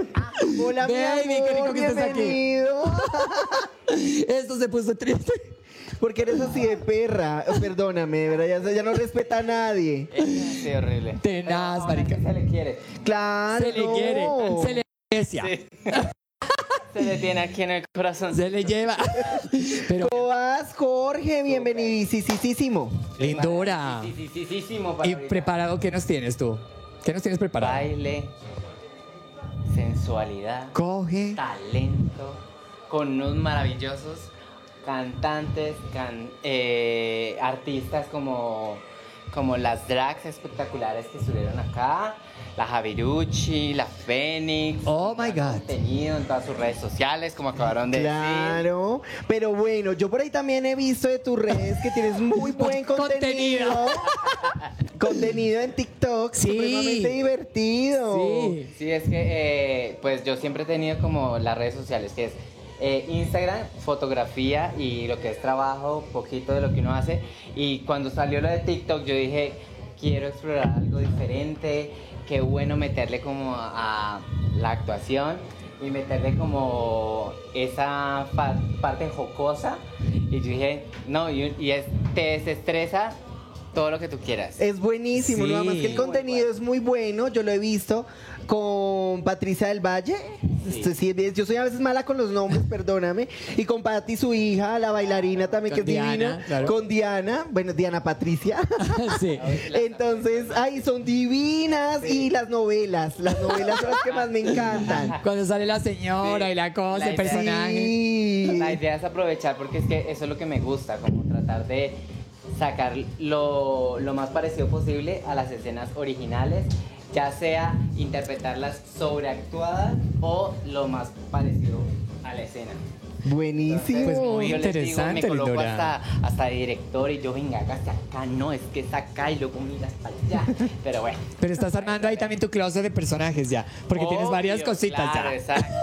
[SPEAKER 4] Hola, mi
[SPEAKER 3] Baby, qué rico
[SPEAKER 4] amor,
[SPEAKER 3] que estés aquí.
[SPEAKER 4] bienvenido.
[SPEAKER 3] Esto se puso triste.
[SPEAKER 4] Porque eres así de perra. Perdóname, de verdad, ya, ya no respeta a nadie.
[SPEAKER 6] Sí, horrible.
[SPEAKER 3] Tenaz, marica.
[SPEAKER 6] Se le quiere.
[SPEAKER 4] Claro.
[SPEAKER 3] Se le quiere, se le aprecia,
[SPEAKER 6] Se le tiene aquí en el corazón.
[SPEAKER 3] se le lleva. Pero,
[SPEAKER 4] ¿Cómo vas, Jorge? Bienvenidísimo.
[SPEAKER 3] lindura. ¿Y preparado qué nos tienes tú? ¿Qué nos tienes preparado?
[SPEAKER 6] Baile, sensualidad,
[SPEAKER 3] Coge.
[SPEAKER 6] talento, con unos maravillosos cantantes, can- eh, artistas como, como las drags espectaculares que estuvieron acá, la Javirucci, la Fénix.
[SPEAKER 3] Oh, my God.
[SPEAKER 6] Contenido en todas sus redes sociales, como acabaron de decir.
[SPEAKER 4] Claro, pero bueno, yo por ahí también he visto de tus redes que tienes muy buen
[SPEAKER 3] Contenido.
[SPEAKER 4] contenido. contenido en TikTok,
[SPEAKER 3] Sí.
[SPEAKER 4] supremamente divertido.
[SPEAKER 3] Sí.
[SPEAKER 6] Sí, es que eh, pues yo siempre he tenido como las redes sociales, que es eh, Instagram, fotografía y lo que es trabajo, poquito de lo que uno hace. Y cuando salió lo de TikTok, yo dije, quiero explorar algo diferente, qué bueno meterle como a la actuación y meterle como esa parte jocosa. Y yo dije, no, y, y es, te desestresa todo lo que tú quieras.
[SPEAKER 4] Es buenísimo,
[SPEAKER 3] Sí.
[SPEAKER 4] nada más que el contenido es muy bueno, yo lo he visto con Patricia del Valle. Sí, yo soy a veces mala con los nombres, perdóname. Y con Patti, su hija, la bailarina también,
[SPEAKER 3] Con
[SPEAKER 4] que es
[SPEAKER 3] Diana,
[SPEAKER 4] divina.
[SPEAKER 3] claro.
[SPEAKER 4] Con Diana, bueno, Diana Patricia.
[SPEAKER 3] sí.
[SPEAKER 4] Entonces, ay, son divinas. Y las novelas, las novelas son las que más me encantan.
[SPEAKER 3] Cuando sale la señora
[SPEAKER 6] Sí.
[SPEAKER 3] y la cosa,
[SPEAKER 6] La
[SPEAKER 3] el personaje.
[SPEAKER 4] Sí.
[SPEAKER 6] La idea es aprovechar porque es que eso es lo que me gusta, como tratar de sacar lo, lo más parecido posible a las escenas originales, ya sea interpretarlas sobreactuadas o lo más parecido a la escena.
[SPEAKER 4] Buenísimo.
[SPEAKER 3] Pues muy
[SPEAKER 6] yo les digo,
[SPEAKER 3] interesante,
[SPEAKER 6] me coloco hasta, hasta director y yo, venga, hágase acá, no, es que es acá y luego miras para allá. Pero bueno.
[SPEAKER 3] Pero estás armando ahí también tu closet de personajes ya. Porque tienes
[SPEAKER 6] Obvio,
[SPEAKER 3] varias cositas
[SPEAKER 6] claro,
[SPEAKER 3] ya.
[SPEAKER 6] exacto.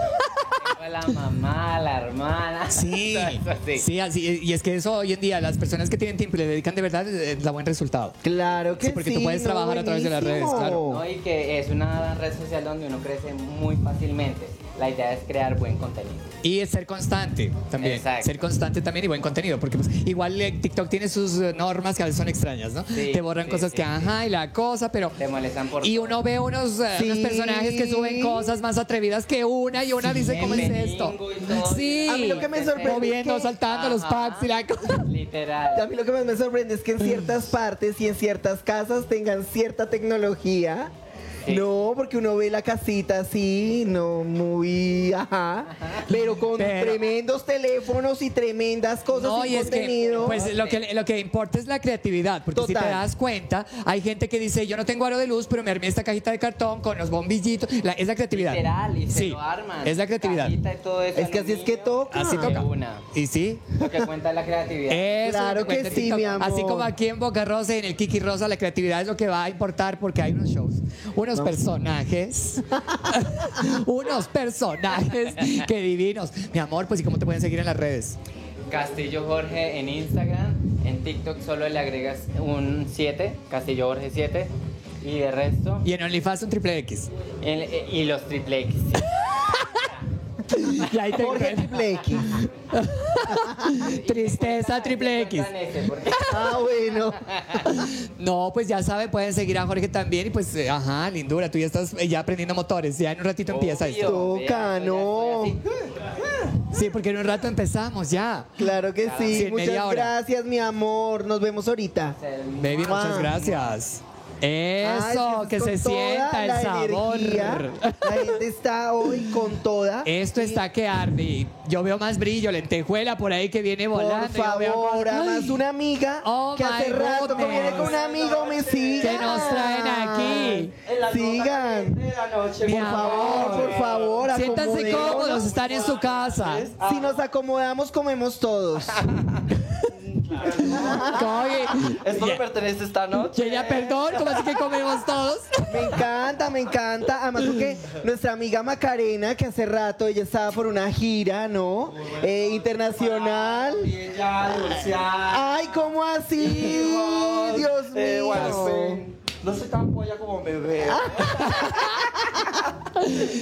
[SPEAKER 6] La mamá, la hermana.
[SPEAKER 3] Sí,
[SPEAKER 6] así.
[SPEAKER 3] sí, así, y es que eso hoy en día, las personas que tienen tiempo y le dedican de verdad, eh, da buen resultado.
[SPEAKER 4] Claro que
[SPEAKER 3] Sí,
[SPEAKER 4] sí.
[SPEAKER 3] porque tú puedes trabajar a través de las redes, claro.
[SPEAKER 6] ¿no? Y que es una red social donde uno crece muy fácilmente. La idea es crear buen contenido.
[SPEAKER 3] Y es ser constante también.
[SPEAKER 6] Exacto.
[SPEAKER 3] Ser constante también y buen contenido. Porque pues, igual eh, TikTok tiene sus eh, normas que a veces son extrañas, ¿no?
[SPEAKER 6] Sí,
[SPEAKER 3] Te borran
[SPEAKER 6] sí,
[SPEAKER 3] cosas
[SPEAKER 6] sí,
[SPEAKER 3] que,
[SPEAKER 6] sí.
[SPEAKER 3] ajá, y la cosa, pero.
[SPEAKER 6] Te molestan por
[SPEAKER 3] Y
[SPEAKER 6] todo.
[SPEAKER 3] uno ve unos, eh,
[SPEAKER 4] Sí.
[SPEAKER 3] unos personajes que suben cosas más atrevidas que una y una dice, ¿cómo es esto? Sí.
[SPEAKER 4] A mí lo que me sorprende
[SPEAKER 3] Moviendo,
[SPEAKER 4] es que-
[SPEAKER 3] saltando los
[SPEAKER 6] Ajá.
[SPEAKER 3] packs y la cosa.
[SPEAKER 4] A
[SPEAKER 6] Literal.
[SPEAKER 4] mí lo que más me sorprende es que en ciertas partes y en ciertas casas tengan cierta tecnología
[SPEAKER 6] Sí.
[SPEAKER 4] No, porque uno ve la casita así, no muy, ajá, pero con
[SPEAKER 3] Pero-
[SPEAKER 4] tremendos teléfonos y tremendas cosas
[SPEAKER 3] No, y es que,
[SPEAKER 4] contenido.
[SPEAKER 3] pues lo que, lo que importa es la creatividad, porque si te das cuenta, hay gente que dice, yo no tengo aro de luz, pero me armé esta cajita de cartón con los bombillitos. La- es la creatividad.
[SPEAKER 6] Literal, y se
[SPEAKER 3] sí,
[SPEAKER 6] lo arman.
[SPEAKER 3] es la creatividad.
[SPEAKER 6] Cajita y todo eso
[SPEAKER 4] es que así es que toca.
[SPEAKER 3] Así toca.
[SPEAKER 6] una.
[SPEAKER 3] Y sí.
[SPEAKER 6] Lo que cuenta es la creatividad.
[SPEAKER 3] Eso
[SPEAKER 4] Claro
[SPEAKER 3] es lo
[SPEAKER 4] que sí, mi amor.
[SPEAKER 3] Así como aquí en Boca Rosa y en el Kiki Rosa, la creatividad es lo que va a importar porque hay unos shows, unos personajes, unos personajes que divinos. Mi amor, pues ¿y cómo te pueden seguir en las redes?
[SPEAKER 6] Castillo Jorge en Instagram. En TikTok solo le agregas un 7, Castillo Jorge 7. Y de resto,
[SPEAKER 3] Y en OnlyFans un triple X.
[SPEAKER 6] el- y los triple X.
[SPEAKER 3] Y ahí te
[SPEAKER 4] Jorge Triple X.
[SPEAKER 3] Tristeza triple X.
[SPEAKER 4] Ah, bueno.
[SPEAKER 3] No, pues ya sabe, pueden seguir a Jorge también y pues, eh, ajá, lindura, tú ya estás eh, ya aprendiendo motores, ya en un ratito empieza esto.
[SPEAKER 4] Toca, no.
[SPEAKER 3] Sí, porque en un rato empezamos ya.
[SPEAKER 4] Claro que sí.
[SPEAKER 3] Sí, en media
[SPEAKER 4] Muchas
[SPEAKER 3] hora.
[SPEAKER 4] gracias, mi amor. Nos vemos ahorita.
[SPEAKER 3] Baby, muchas gracias. Eso,
[SPEAKER 4] Ay,
[SPEAKER 3] que se sienta el
[SPEAKER 4] la
[SPEAKER 3] sabor.
[SPEAKER 4] energía. La gente está hoy con toda.
[SPEAKER 3] Esto está que arde. Yo veo más brillo, lentejuela por ahí que viene
[SPEAKER 4] Por
[SPEAKER 3] volando. Veo
[SPEAKER 4] favor, además una amiga
[SPEAKER 3] Oh
[SPEAKER 4] que hace rato que viene con un amigo me siga.
[SPEAKER 3] Que nos traen aquí.
[SPEAKER 4] Sigan. Por favor, por favor,
[SPEAKER 3] Siéntanse cómodos, están en su casa.
[SPEAKER 4] Si nos acomodamos, comemos todos.
[SPEAKER 3] Oye,
[SPEAKER 8] Esto
[SPEAKER 3] ya-
[SPEAKER 8] pertenece esta noche.
[SPEAKER 3] que ya perdón, ¿cómo así que comemos todos?
[SPEAKER 4] Me encanta, me encanta. Además, porque nuestra amiga Macarena, que hace rato ella estaba por una gira, ¿no? Eh, internacional.
[SPEAKER 8] Ella.
[SPEAKER 4] Ay, ¿cómo así? Dios mío.
[SPEAKER 8] No soy tan polla como me veo.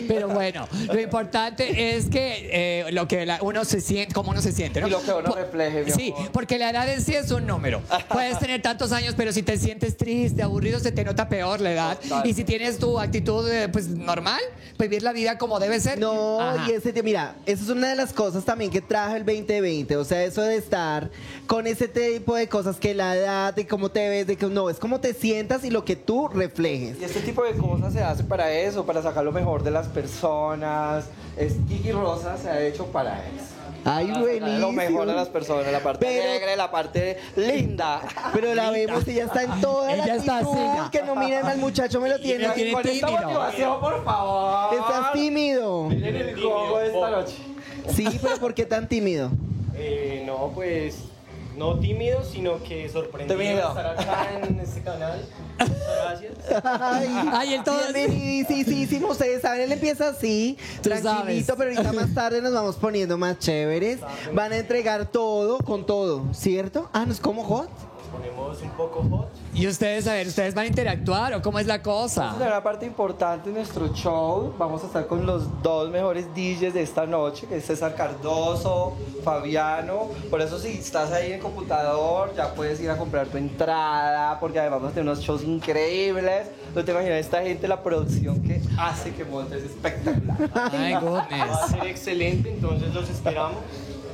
[SPEAKER 3] Pero bueno, lo importante es que eh, lo que la- uno se siente, como uno se siente, ¿no?
[SPEAKER 8] Y lo que uno refleje, mi
[SPEAKER 3] Sí,
[SPEAKER 8] amor.
[SPEAKER 3] porque la edad en sí es un número. Puedes tener tantos años, pero si te sientes triste, aburrido, se te nota peor la edad.
[SPEAKER 8] Total.
[SPEAKER 3] Y si tienes tu actitud, eh, pues normal, pues vivir la vida como debe ser.
[SPEAKER 4] No,
[SPEAKER 3] Ajá.
[SPEAKER 4] y ese, mira, eso es una de las cosas también que trajo el 2020. O sea, eso de estar con ese tipo de cosas que la edad, de cómo te ves, de que no, es cómo te sientas y lo que tú reflejes.
[SPEAKER 8] Y este tipo de cosas se hace para eso, para sacar lo mejor de las personas. Es Kiki Rosa se ha hecho para eso.
[SPEAKER 4] Ay, buenísimo.
[SPEAKER 8] Lo mejor de las personas, la parte
[SPEAKER 4] Pero-
[SPEAKER 8] alegre, la parte linda.
[SPEAKER 4] Pero la vemos, ella está en toda
[SPEAKER 3] Ella
[SPEAKER 4] la
[SPEAKER 3] está
[SPEAKER 4] actitud,
[SPEAKER 3] así, ya.
[SPEAKER 4] que no miren al muchacho, me lo tiene.
[SPEAKER 3] tiene
[SPEAKER 8] Con esta
[SPEAKER 3] tímido.
[SPEAKER 8] motivación, por favor.
[SPEAKER 4] Estás tímido.
[SPEAKER 8] Miren el juego de esta noche.
[SPEAKER 4] Sí, pero ¿por qué tan tímido?
[SPEAKER 9] Eh, no, pues no tímido, sino que sorprendido de estar acá en este canal. Gracias.
[SPEAKER 4] Ay,
[SPEAKER 3] Ay, el todo-
[SPEAKER 4] Bienvenidísimo. Ustedes saben, él empieza así,
[SPEAKER 3] Tú
[SPEAKER 4] tranquilito,
[SPEAKER 3] sabes.
[SPEAKER 4] pero ahorita más tarde nos vamos poniendo más chéveres. Van a entregar todo con todo, ¿cierto? Ah, ¿no es como hot?
[SPEAKER 9] Ponemos un poco hot.
[SPEAKER 3] Y ustedes, a ver, ¿ustedes van a interactuar o cómo es la cosa?
[SPEAKER 8] Esta es una parte importante de nuestro show. Vamos a estar con los dos mejores DJs de esta noche, que es César Cardoso, Fabiano. Por eso si estás ahí computador, ya puedes ir a comprar tu entrada, porque además vamos a tener unos shows increíbles. No te imaginas esta gente, la producción que hace que montes es espectacular.
[SPEAKER 3] Ay,
[SPEAKER 9] Va a
[SPEAKER 3] goodness.
[SPEAKER 9] ser excelente, entonces los esperamos.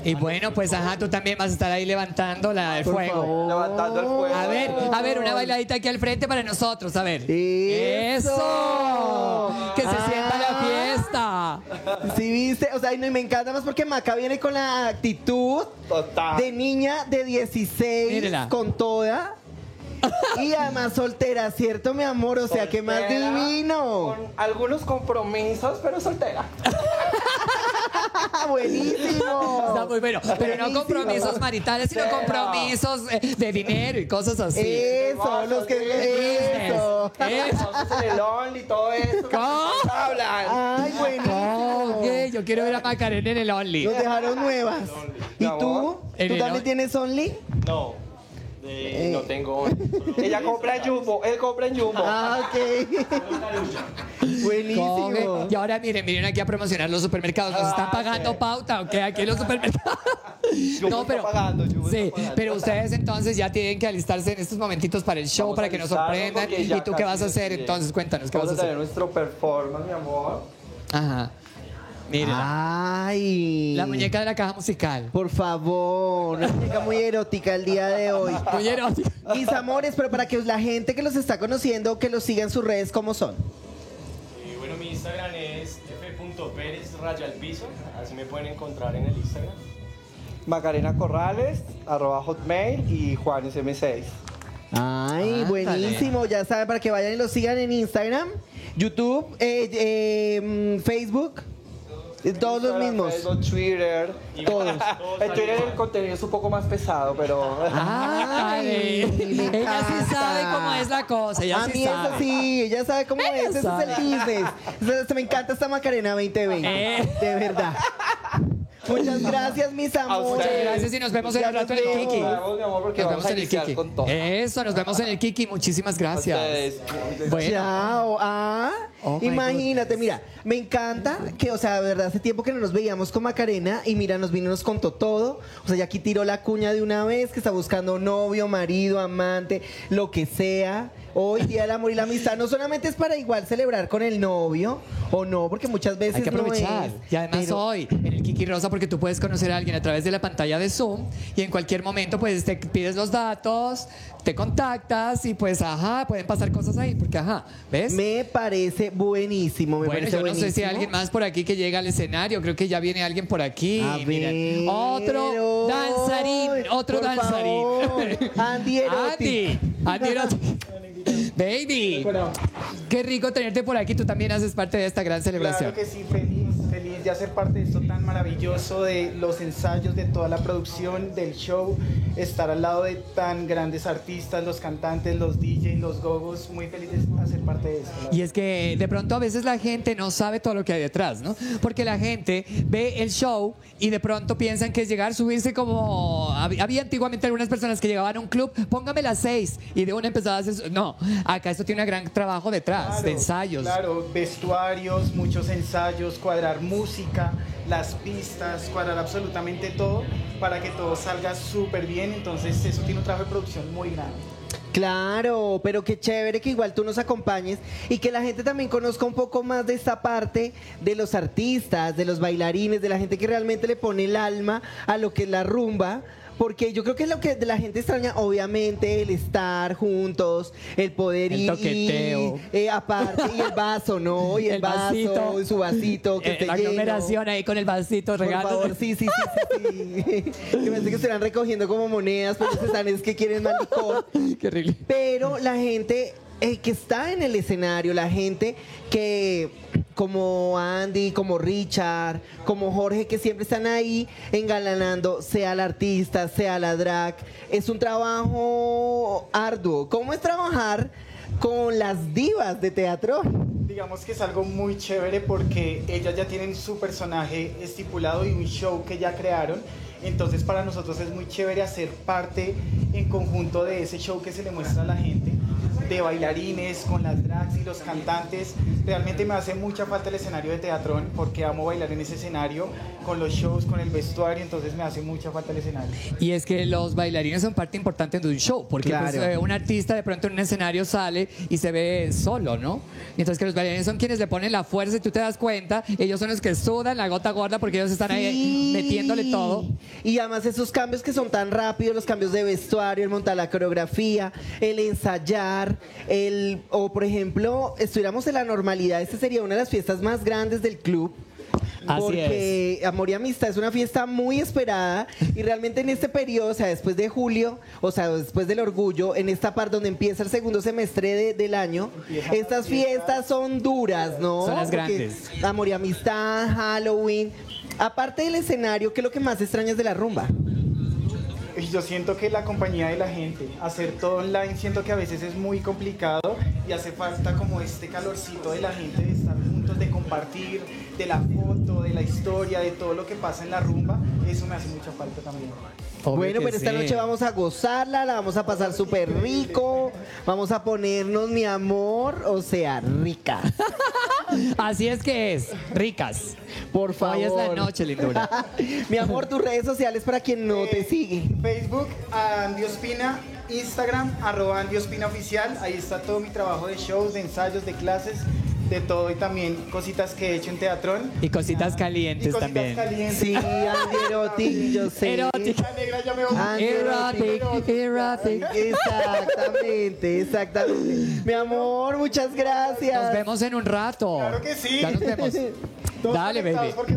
[SPEAKER 3] Y bueno, pues ajá, tú también vas a estar ahí levantando la, el
[SPEAKER 4] Por
[SPEAKER 3] fuego.
[SPEAKER 4] favor.
[SPEAKER 8] Levantando el fuego.
[SPEAKER 3] A ver, a ver, una bailadita aquí al frente para nosotros, a ver.
[SPEAKER 4] ¡Eso!
[SPEAKER 3] Que se
[SPEAKER 4] Ah.
[SPEAKER 3] sienta la fiesta.
[SPEAKER 4] Sí, viste, o sea, y no- y me encanta más porque Maca viene con la actitud
[SPEAKER 8] Total.
[SPEAKER 4] de niña de 16
[SPEAKER 3] Mírela.
[SPEAKER 4] con toda. Y además soltera, ¿cierto, mi amor? O sea, que más
[SPEAKER 8] Soltera,
[SPEAKER 4] divino.
[SPEAKER 8] Con algunos compromisos, pero soltera.
[SPEAKER 4] Buenísimo.
[SPEAKER 3] Está muy bueno. Pero no
[SPEAKER 4] Buenísimo.
[SPEAKER 3] compromisos maritales, sino
[SPEAKER 8] Cero.
[SPEAKER 3] compromisos eh, de dinero y cosas así.
[SPEAKER 4] Eso, los que eso.
[SPEAKER 3] Eso.
[SPEAKER 8] Entonces el Only, todo eso.
[SPEAKER 3] ¿Cómo?
[SPEAKER 8] Hablan.
[SPEAKER 4] Ay, buenísimo.
[SPEAKER 3] Ok, yo quiero ver a Macarena en el Only.
[SPEAKER 4] Nos dejaron nuevas. ¿Y tú?
[SPEAKER 3] En
[SPEAKER 4] ¿Tú también tienes Only?
[SPEAKER 9] No, de- no tengo.
[SPEAKER 8] Ella compra en Jumbo, él compra en Jumbo.
[SPEAKER 4] Ah, ok. Buenísimo.
[SPEAKER 3] Y ahora miren, miren aquí a promocionar los supermercados. Nos están
[SPEAKER 8] Ah,
[SPEAKER 3] pagando
[SPEAKER 8] sí.
[SPEAKER 3] pauta, ¿ok? Aquí los supermercados.
[SPEAKER 8] Pagando, Jumbo
[SPEAKER 3] sí, pero ustedes entonces ya tienen que alistarse en estos momentitos para el show,
[SPEAKER 8] Vamos
[SPEAKER 3] para que nos sorprendan. ¿Y tú qué vas a hacer entonces? Cuéntanos, ¿qué vas
[SPEAKER 8] Vamos
[SPEAKER 3] a
[SPEAKER 8] a tener
[SPEAKER 3] hacer?
[SPEAKER 8] nuestro performance, mi amor.
[SPEAKER 3] Ajá. Miren,
[SPEAKER 4] Ay.
[SPEAKER 3] la muñeca de la caja musical.
[SPEAKER 4] Por favor, una muñeca muy erótica el día de hoy.
[SPEAKER 3] Muy erótica.
[SPEAKER 4] Mis amores, pero para que la gente que los está conociendo, que los siga en sus redes, ¿cómo son?
[SPEAKER 9] Instagram es f.pérez raya al piso. Así me pueden encontrar en el Instagram.
[SPEAKER 8] Macarena Corrales, arroba hotmail y Juanes M6.
[SPEAKER 4] Ay, buenísimo. Ya saben, para que vayan y lo sigan en Instagram, YouTube, eh, eh, mm, Facebook. Todos los mismos.
[SPEAKER 8] Facebook, Twitter.
[SPEAKER 4] Todos.
[SPEAKER 8] En Twitter el contenido es un poco más pesado, pero...
[SPEAKER 3] Ay, ella sí sabe cómo es la cosa. Ella
[SPEAKER 4] a
[SPEAKER 3] sí
[SPEAKER 4] mí eso
[SPEAKER 3] sabe.
[SPEAKER 4] sí, ella sabe cómo
[SPEAKER 3] Ella
[SPEAKER 4] es, ese
[SPEAKER 3] sabe.
[SPEAKER 4] es el business. Entonces, me encanta esta Macarena 2020,
[SPEAKER 3] Eh.
[SPEAKER 4] de verdad. Muchas gracias, mis amores.
[SPEAKER 3] Muchas gracias y nos vemos en un rato en el. Kiki.
[SPEAKER 8] Nos vemos,
[SPEAKER 3] en el Kiki. Eso, nos vemos en el Kiki. Muchísimas gracias. Bueno,
[SPEAKER 4] Chao. Ah,
[SPEAKER 3] Oh
[SPEAKER 4] imagínate, mira, me encanta que, o sea, de verdad, hace tiempo que no nos veíamos con Macarena y mira, nos vino y nos contó todo. O sea, ya aquí tiró la cuña de una vez, que está buscando novio, marido, amante, lo que sea. Hoy, Día del Amor y la Amistad, no solamente es para igual celebrar con el novio, o no, porque muchas veces
[SPEAKER 3] hay que aprovechar.
[SPEAKER 4] no es.
[SPEAKER 3] y además
[SPEAKER 4] pero-
[SPEAKER 3] hoy, en el Kiki Rosa, porque tú puedes conocer a alguien a través de la pantalla de Zoom y en cualquier momento, pues te pides los datos, te contactas y pues, ajá, pueden pasar cosas ahí, porque, ajá, ¿ves?
[SPEAKER 4] Me parece buenísimo, me
[SPEAKER 3] bueno,
[SPEAKER 4] parece
[SPEAKER 3] yo no sé si hay alguien más por aquí que llega al escenario. Creo que ya viene alguien por aquí.
[SPEAKER 4] A ver,
[SPEAKER 3] Otro danzarín. Otro
[SPEAKER 4] por
[SPEAKER 3] danzarín.
[SPEAKER 4] favor, Andy Erotic.
[SPEAKER 3] Andy. Andy Erotic. Baby. Qué rico tenerte por aquí. Tú también haces parte de esta gran celebración.
[SPEAKER 10] Claro que sí, feliz, feliz de hacer parte de esto tan maravilloso, de los ensayos, de toda la producción, del show, estar al lado de tan grandes artistas, los cantantes, los DJs, los gogos, muy feliz de hacer parte de esto.
[SPEAKER 3] Y es que de pronto a veces la gente no sabe todo lo que hay detrás, ¿no? Porque la gente ve el show y de pronto piensan que es llegar, subirse como... hab- Había antiguamente algunas personas que llegaban a un club, póngame las seis, y de una empezaba a hacer... No, acá esto tiene un gran trabajo detrás,
[SPEAKER 10] Claro,
[SPEAKER 3] de ensayos.
[SPEAKER 10] Claro, vestuarios, muchos ensayos, cuadrar música, las pistas, cuadrar absolutamente todo para que todo salga súper bien. Entonces eso tiene un trabajo de producción muy grande.
[SPEAKER 4] Claro, pero qué chévere que igual tú nos acompañes y que la gente también conozca un poco más de esta parte de los artistas, de los bailarines, de la gente que realmente le pone el alma a lo que es la rumba. Porque yo creo que es lo que la gente extraña, obviamente, el estar juntos, el poder
[SPEAKER 3] El
[SPEAKER 4] ir,
[SPEAKER 3] toqueteo.
[SPEAKER 4] eh, aparte, y el vaso, ¿no? Y el,
[SPEAKER 3] El
[SPEAKER 4] vaso,
[SPEAKER 3] vasito.
[SPEAKER 4] y su vasito, que
[SPEAKER 3] Eh,
[SPEAKER 4] esté
[SPEAKER 3] la
[SPEAKER 4] lleno.
[SPEAKER 3] aglomeración ahí con el vasito
[SPEAKER 4] Por
[SPEAKER 3] regalo.
[SPEAKER 4] favor, sí, sí, sí, sí, sí. que parece que estarán recogiendo como monedas, pero se están es que quieren más licor.
[SPEAKER 3] Qué horrible.
[SPEAKER 4] Pero la gente eh, que está en el escenario, la gente que como Andy, como Richard, como Jorge, que siempre están ahí engalanando, sea el artista, sea la drag, es un trabajo arduo. ¿Cómo es trabajar con las divas de teatro?
[SPEAKER 10] Digamos que es algo muy chévere porque ellas ya tienen su personaje estipulado y un show que ya crearon. Entonces para nosotros es muy chévere hacer parte en conjunto de ese show que se le muestra a la gente, de bailarines, con las drags y los cantantes. Realmente me hace mucha falta el escenario de teatrón porque amo bailar en ese escenario, con los shows, con el vestuario, entonces me hace mucha falta el escenario.
[SPEAKER 3] Y es que los bailarines son parte importante de un show, porque pues,
[SPEAKER 4] Claro.
[SPEAKER 3] eh, un artista de pronto en un escenario sale y se ve solo, ¿no? Entonces que los bailarines son quienes le ponen la fuerza y tú te das cuenta, ellos son los que sudan la gota gorda porque ellos están ahí
[SPEAKER 4] Sí.
[SPEAKER 3] metiéndole todo.
[SPEAKER 4] Y además esos cambios que son tan rápidos, los cambios de vestuario, el montar la coreografía, el ensayar, el o por ejemplo, estuviéramos en la normalidad, esta sería una de las fiestas más grandes del club.
[SPEAKER 3] Así
[SPEAKER 4] porque Amor y Amistad es una fiesta muy esperada y realmente en este periodo, o sea, después de julio, o sea, después del orgullo, en esta parte donde empieza el segundo semestre de- del año, estas fiestas son duras, ¿no?
[SPEAKER 3] Son las
[SPEAKER 4] Porque
[SPEAKER 3] grandes.
[SPEAKER 4] Amor y Amistad, Halloween. Aparte del escenario, ¿qué es lo que más extrañas de la rumba?
[SPEAKER 10] Yo siento que la compañía de la gente, hacer todo online, siento que a veces es muy complicado y hace falta como este calorcito de la gente de estar juntos, de compartir, de la foto, de la historia, de todo lo que pasa en la rumba. Eso me hace mucha falta también.
[SPEAKER 3] Obvio
[SPEAKER 4] bueno, pero esta
[SPEAKER 3] sí.
[SPEAKER 4] noche vamos a gozarla, la vamos a pasar súper rico, vamos a ponernos, mi amor, o sea, rica.
[SPEAKER 3] Así es que es, ricas.
[SPEAKER 4] Por favor.
[SPEAKER 3] Hoy es la noche, lindura.
[SPEAKER 4] Mi amor, tus redes sociales para quien no te
[SPEAKER 10] Eh,
[SPEAKER 4] sigue.
[SPEAKER 10] Facebook, Andy Ospina, Instagram, arroba Andy Ospina Oficial. Ahí está todo mi trabajo de shows, de ensayos, de clases, de todo y también cositas que he hecho en teatrón.
[SPEAKER 3] Y cositas
[SPEAKER 10] Y
[SPEAKER 3] calientes
[SPEAKER 10] cositas
[SPEAKER 3] también.
[SPEAKER 10] calientes.
[SPEAKER 4] Sí, Andy Erotic, yo sé.
[SPEAKER 3] Erotic, erotic.
[SPEAKER 4] Exactamente, exactamente. Mi amor, muchas gracias.
[SPEAKER 3] Nos vemos en un rato.
[SPEAKER 10] Claro que sí.
[SPEAKER 3] Ya nos vemos.
[SPEAKER 10] Todos
[SPEAKER 3] Dale, baby.
[SPEAKER 10] Porque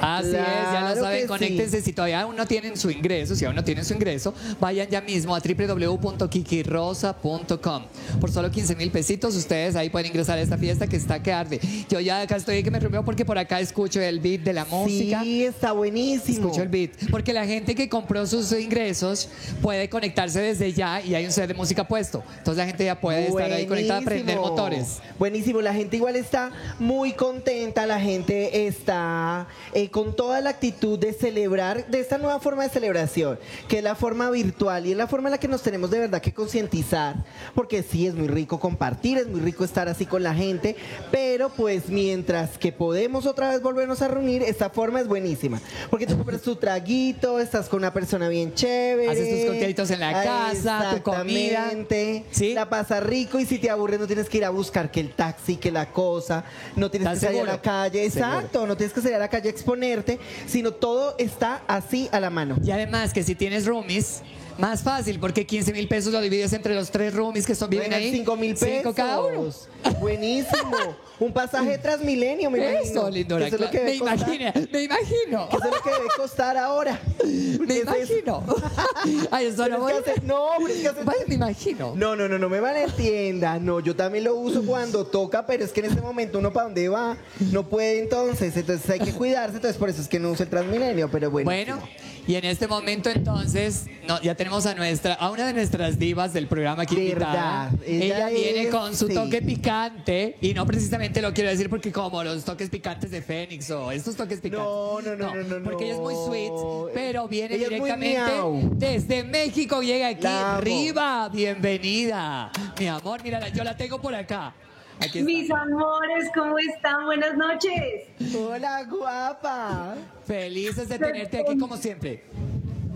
[SPEAKER 3] Así es, ya lo saben, conéctense.
[SPEAKER 4] sí.
[SPEAKER 3] Si todavía aún no tienen su ingreso, si aún no tienen su ingreso, vayan ya mismo a www.kikirosa.com. Por solo 15 mil pesitos, ustedes ahí pueden ingresar a esta fiesta que está que arde. Yo ya acá estoy que me rompió porque por acá escucho el beat de la música.
[SPEAKER 4] Sí, está buenísimo.
[SPEAKER 3] Escucho el beat. Porque la gente que compró sus ingresos puede conectarse desde ya y hay un set de música puesto. Entonces la gente ya puede estar ahí conectada a prender
[SPEAKER 4] Buenísimo.
[SPEAKER 3] motores.
[SPEAKER 4] Buenísimo, la gente igual está muy contenta, la gente está eh, con toda la actitud de celebrar, de esta nueva forma de celebración, que es la forma virtual y es la forma en la que nos tenemos de verdad que concientizar, porque sí es muy rico compartir, es muy rico estar así con la gente, pero pues mientras que podemos otra vez volvernos a reunir, esta forma es buenísima, porque tú compras tu traguito, estás con una persona bien chévere,
[SPEAKER 3] Haces tus coctelitos en la casa, tu comida. ¿Sí?
[SPEAKER 4] La pasa rico y si te aburres no tienes que ir a buscar que el taxi, que la cosa, no tienes que
[SPEAKER 3] ¿Estás
[SPEAKER 4] salir a la calle,
[SPEAKER 3] Seguro.
[SPEAKER 4] exacto, no tienes que salir a la calle exponerte, sino todo está así a la mano.
[SPEAKER 3] Y además que si tienes roomies, más fácil, porque 15 mil pesos lo divides entre los tres roomies que son, viven ahí.
[SPEAKER 4] 5 mil pesos.
[SPEAKER 3] Cinco cada uno.
[SPEAKER 4] Buenísimo. Un pasaje Transmilenio, me imagino.
[SPEAKER 3] Eso, lindura.
[SPEAKER 4] Eso es lo que
[SPEAKER 3] me imagino, me imagino.
[SPEAKER 4] Eso es lo que debe costar ahora.
[SPEAKER 3] Me
[SPEAKER 4] ¿Qué es
[SPEAKER 3] imagino. Ay, eso
[SPEAKER 4] Pero
[SPEAKER 3] no
[SPEAKER 4] es
[SPEAKER 3] voy.
[SPEAKER 4] que hace- no, pero es que hace-
[SPEAKER 3] Vale, me imagino.
[SPEAKER 4] No, no, no, no me malentienda. No, yo también lo uso cuando toca, pero es que en este momento uno para dónde va no puede entonces. Entonces hay que cuidarse. Entonces por eso es que no uso el Transmilenio, pero bueno.
[SPEAKER 3] Bueno, y en este momento entonces no, ya tenemos a nuestra, a una de nuestras divas del programa aquí invitada.
[SPEAKER 4] Ella
[SPEAKER 3] Ella viene
[SPEAKER 4] es-
[SPEAKER 3] con su
[SPEAKER 4] sí.
[SPEAKER 3] toque picante y no precisamente lo quiero decir porque como los toques picantes de Fénix o estos toques picantes.
[SPEAKER 4] No, no, no, no, no,
[SPEAKER 3] Porque ella es muy sweet, pero viene
[SPEAKER 4] Ella
[SPEAKER 3] directamente desde México, llega aquí. Riva, bienvenida. Mi amor, mira, yo la tengo por acá. Aquí está.
[SPEAKER 11] Mis amores, ¿cómo están? Buenas noches.
[SPEAKER 4] Hola, guapa.
[SPEAKER 3] Felices de tenerte aquí como siempre.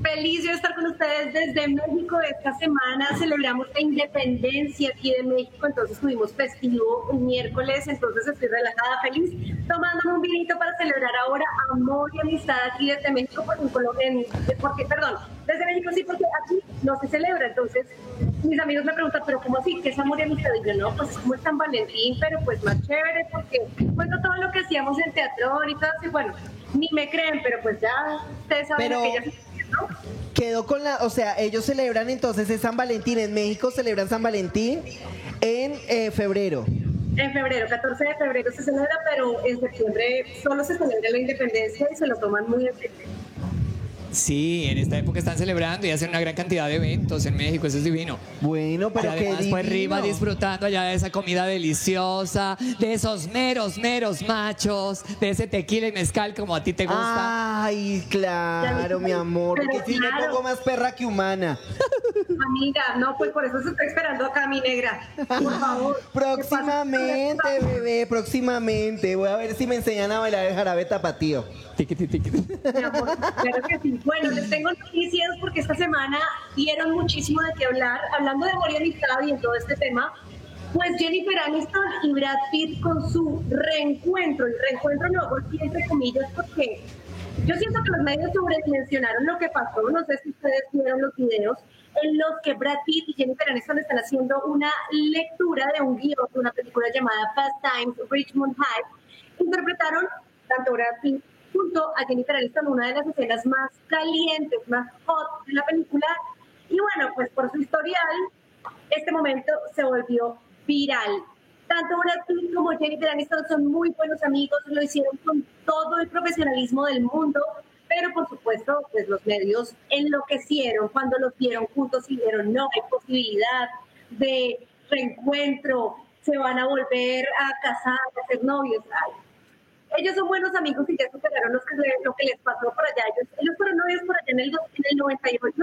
[SPEAKER 11] Feliz de estar con ustedes desde México. Esta semana celebramos la independencia aquí de México, entonces tuvimos festivo un miércoles, entonces estoy relajada, feliz, tomándome un vinito para celebrar ahora amor y amistad aquí desde México, porque, en porque, perdón, desde México sí, porque aquí no se celebra, entonces mis amigos me preguntan, pero ¿cómo así? ¿Qué es amor y amistad? Y yo, no, pues es como San Valentín, pero pues más chévere, porque cuento todo lo que hacíamos en teatro y todo así, bueno, ni me creen, pero pues ya ustedes saben
[SPEAKER 4] Pero-
[SPEAKER 11] que ya.
[SPEAKER 4] Quedó con la, o sea, ellos celebran entonces es San Valentín. En México celebran San Valentín en eh, febrero.
[SPEAKER 11] En febrero, 14 de febrero se celebra, pero en septiembre solo se celebra la independencia y se lo toman muy en serio.
[SPEAKER 3] Sí, en esta época están celebrando y hacen una gran cantidad de eventos en México, eso es divino.
[SPEAKER 4] Bueno,
[SPEAKER 3] Y
[SPEAKER 4] pero qué
[SPEAKER 3] además pues
[SPEAKER 4] divino.
[SPEAKER 3] Riva disfrutando allá de esa comida deliciosa, de esos meros, meros machos, de ese tequila y mezcal como a ti te gusta.
[SPEAKER 4] Ay, claro, mi amor.
[SPEAKER 11] Pero
[SPEAKER 4] Porque sí me
[SPEAKER 11] claro.
[SPEAKER 4] pongo más perra que humana.
[SPEAKER 11] Amiga, no, pues por eso se estoy esperando acá, mi negra. Por favor.
[SPEAKER 4] Próximamente, bebé, próximamente. Voy a ver si me enseñan a bailar el jarabe tapatío.
[SPEAKER 3] Tiquiti, tiquiti.
[SPEAKER 11] Mi amor, claro que sí. Bueno, les tengo noticias porque esta semana dieron muchísimo de qué hablar. Hablando de amor y amistad y en todo este tema, pues Jennifer Aniston y Brad Pitt con su reencuentro. Y reencuentro lo hago entre comillas porque yo siento que los medios sobredimensionaron lo que pasó. No sé si ustedes vieron los videos en los que Brad Pitt y Jennifer Aniston están haciendo una lectura de un guion de una película llamada Fast Times Richmond High. Interpretaron tanto Brad Pitt junto a Jennifer Aniston una de las escenas más calientes, más hot de la película. Y bueno, pues por su historial, este momento se volvió viral. Tanto Brad Pitt como Jennifer Aniston son muy buenos amigos, lo hicieron con todo el profesionalismo del mundo, pero por supuesto, pues los medios enloquecieron cuando los vieron juntos y dijeron, no hay posibilidad de reencuentro, se van a volver a casar, a ser novios. Ellos son buenos amigos y ya superaron los que lo que les pasó por allá. Ellos, ellos fueron novios por allá en el, en el 98,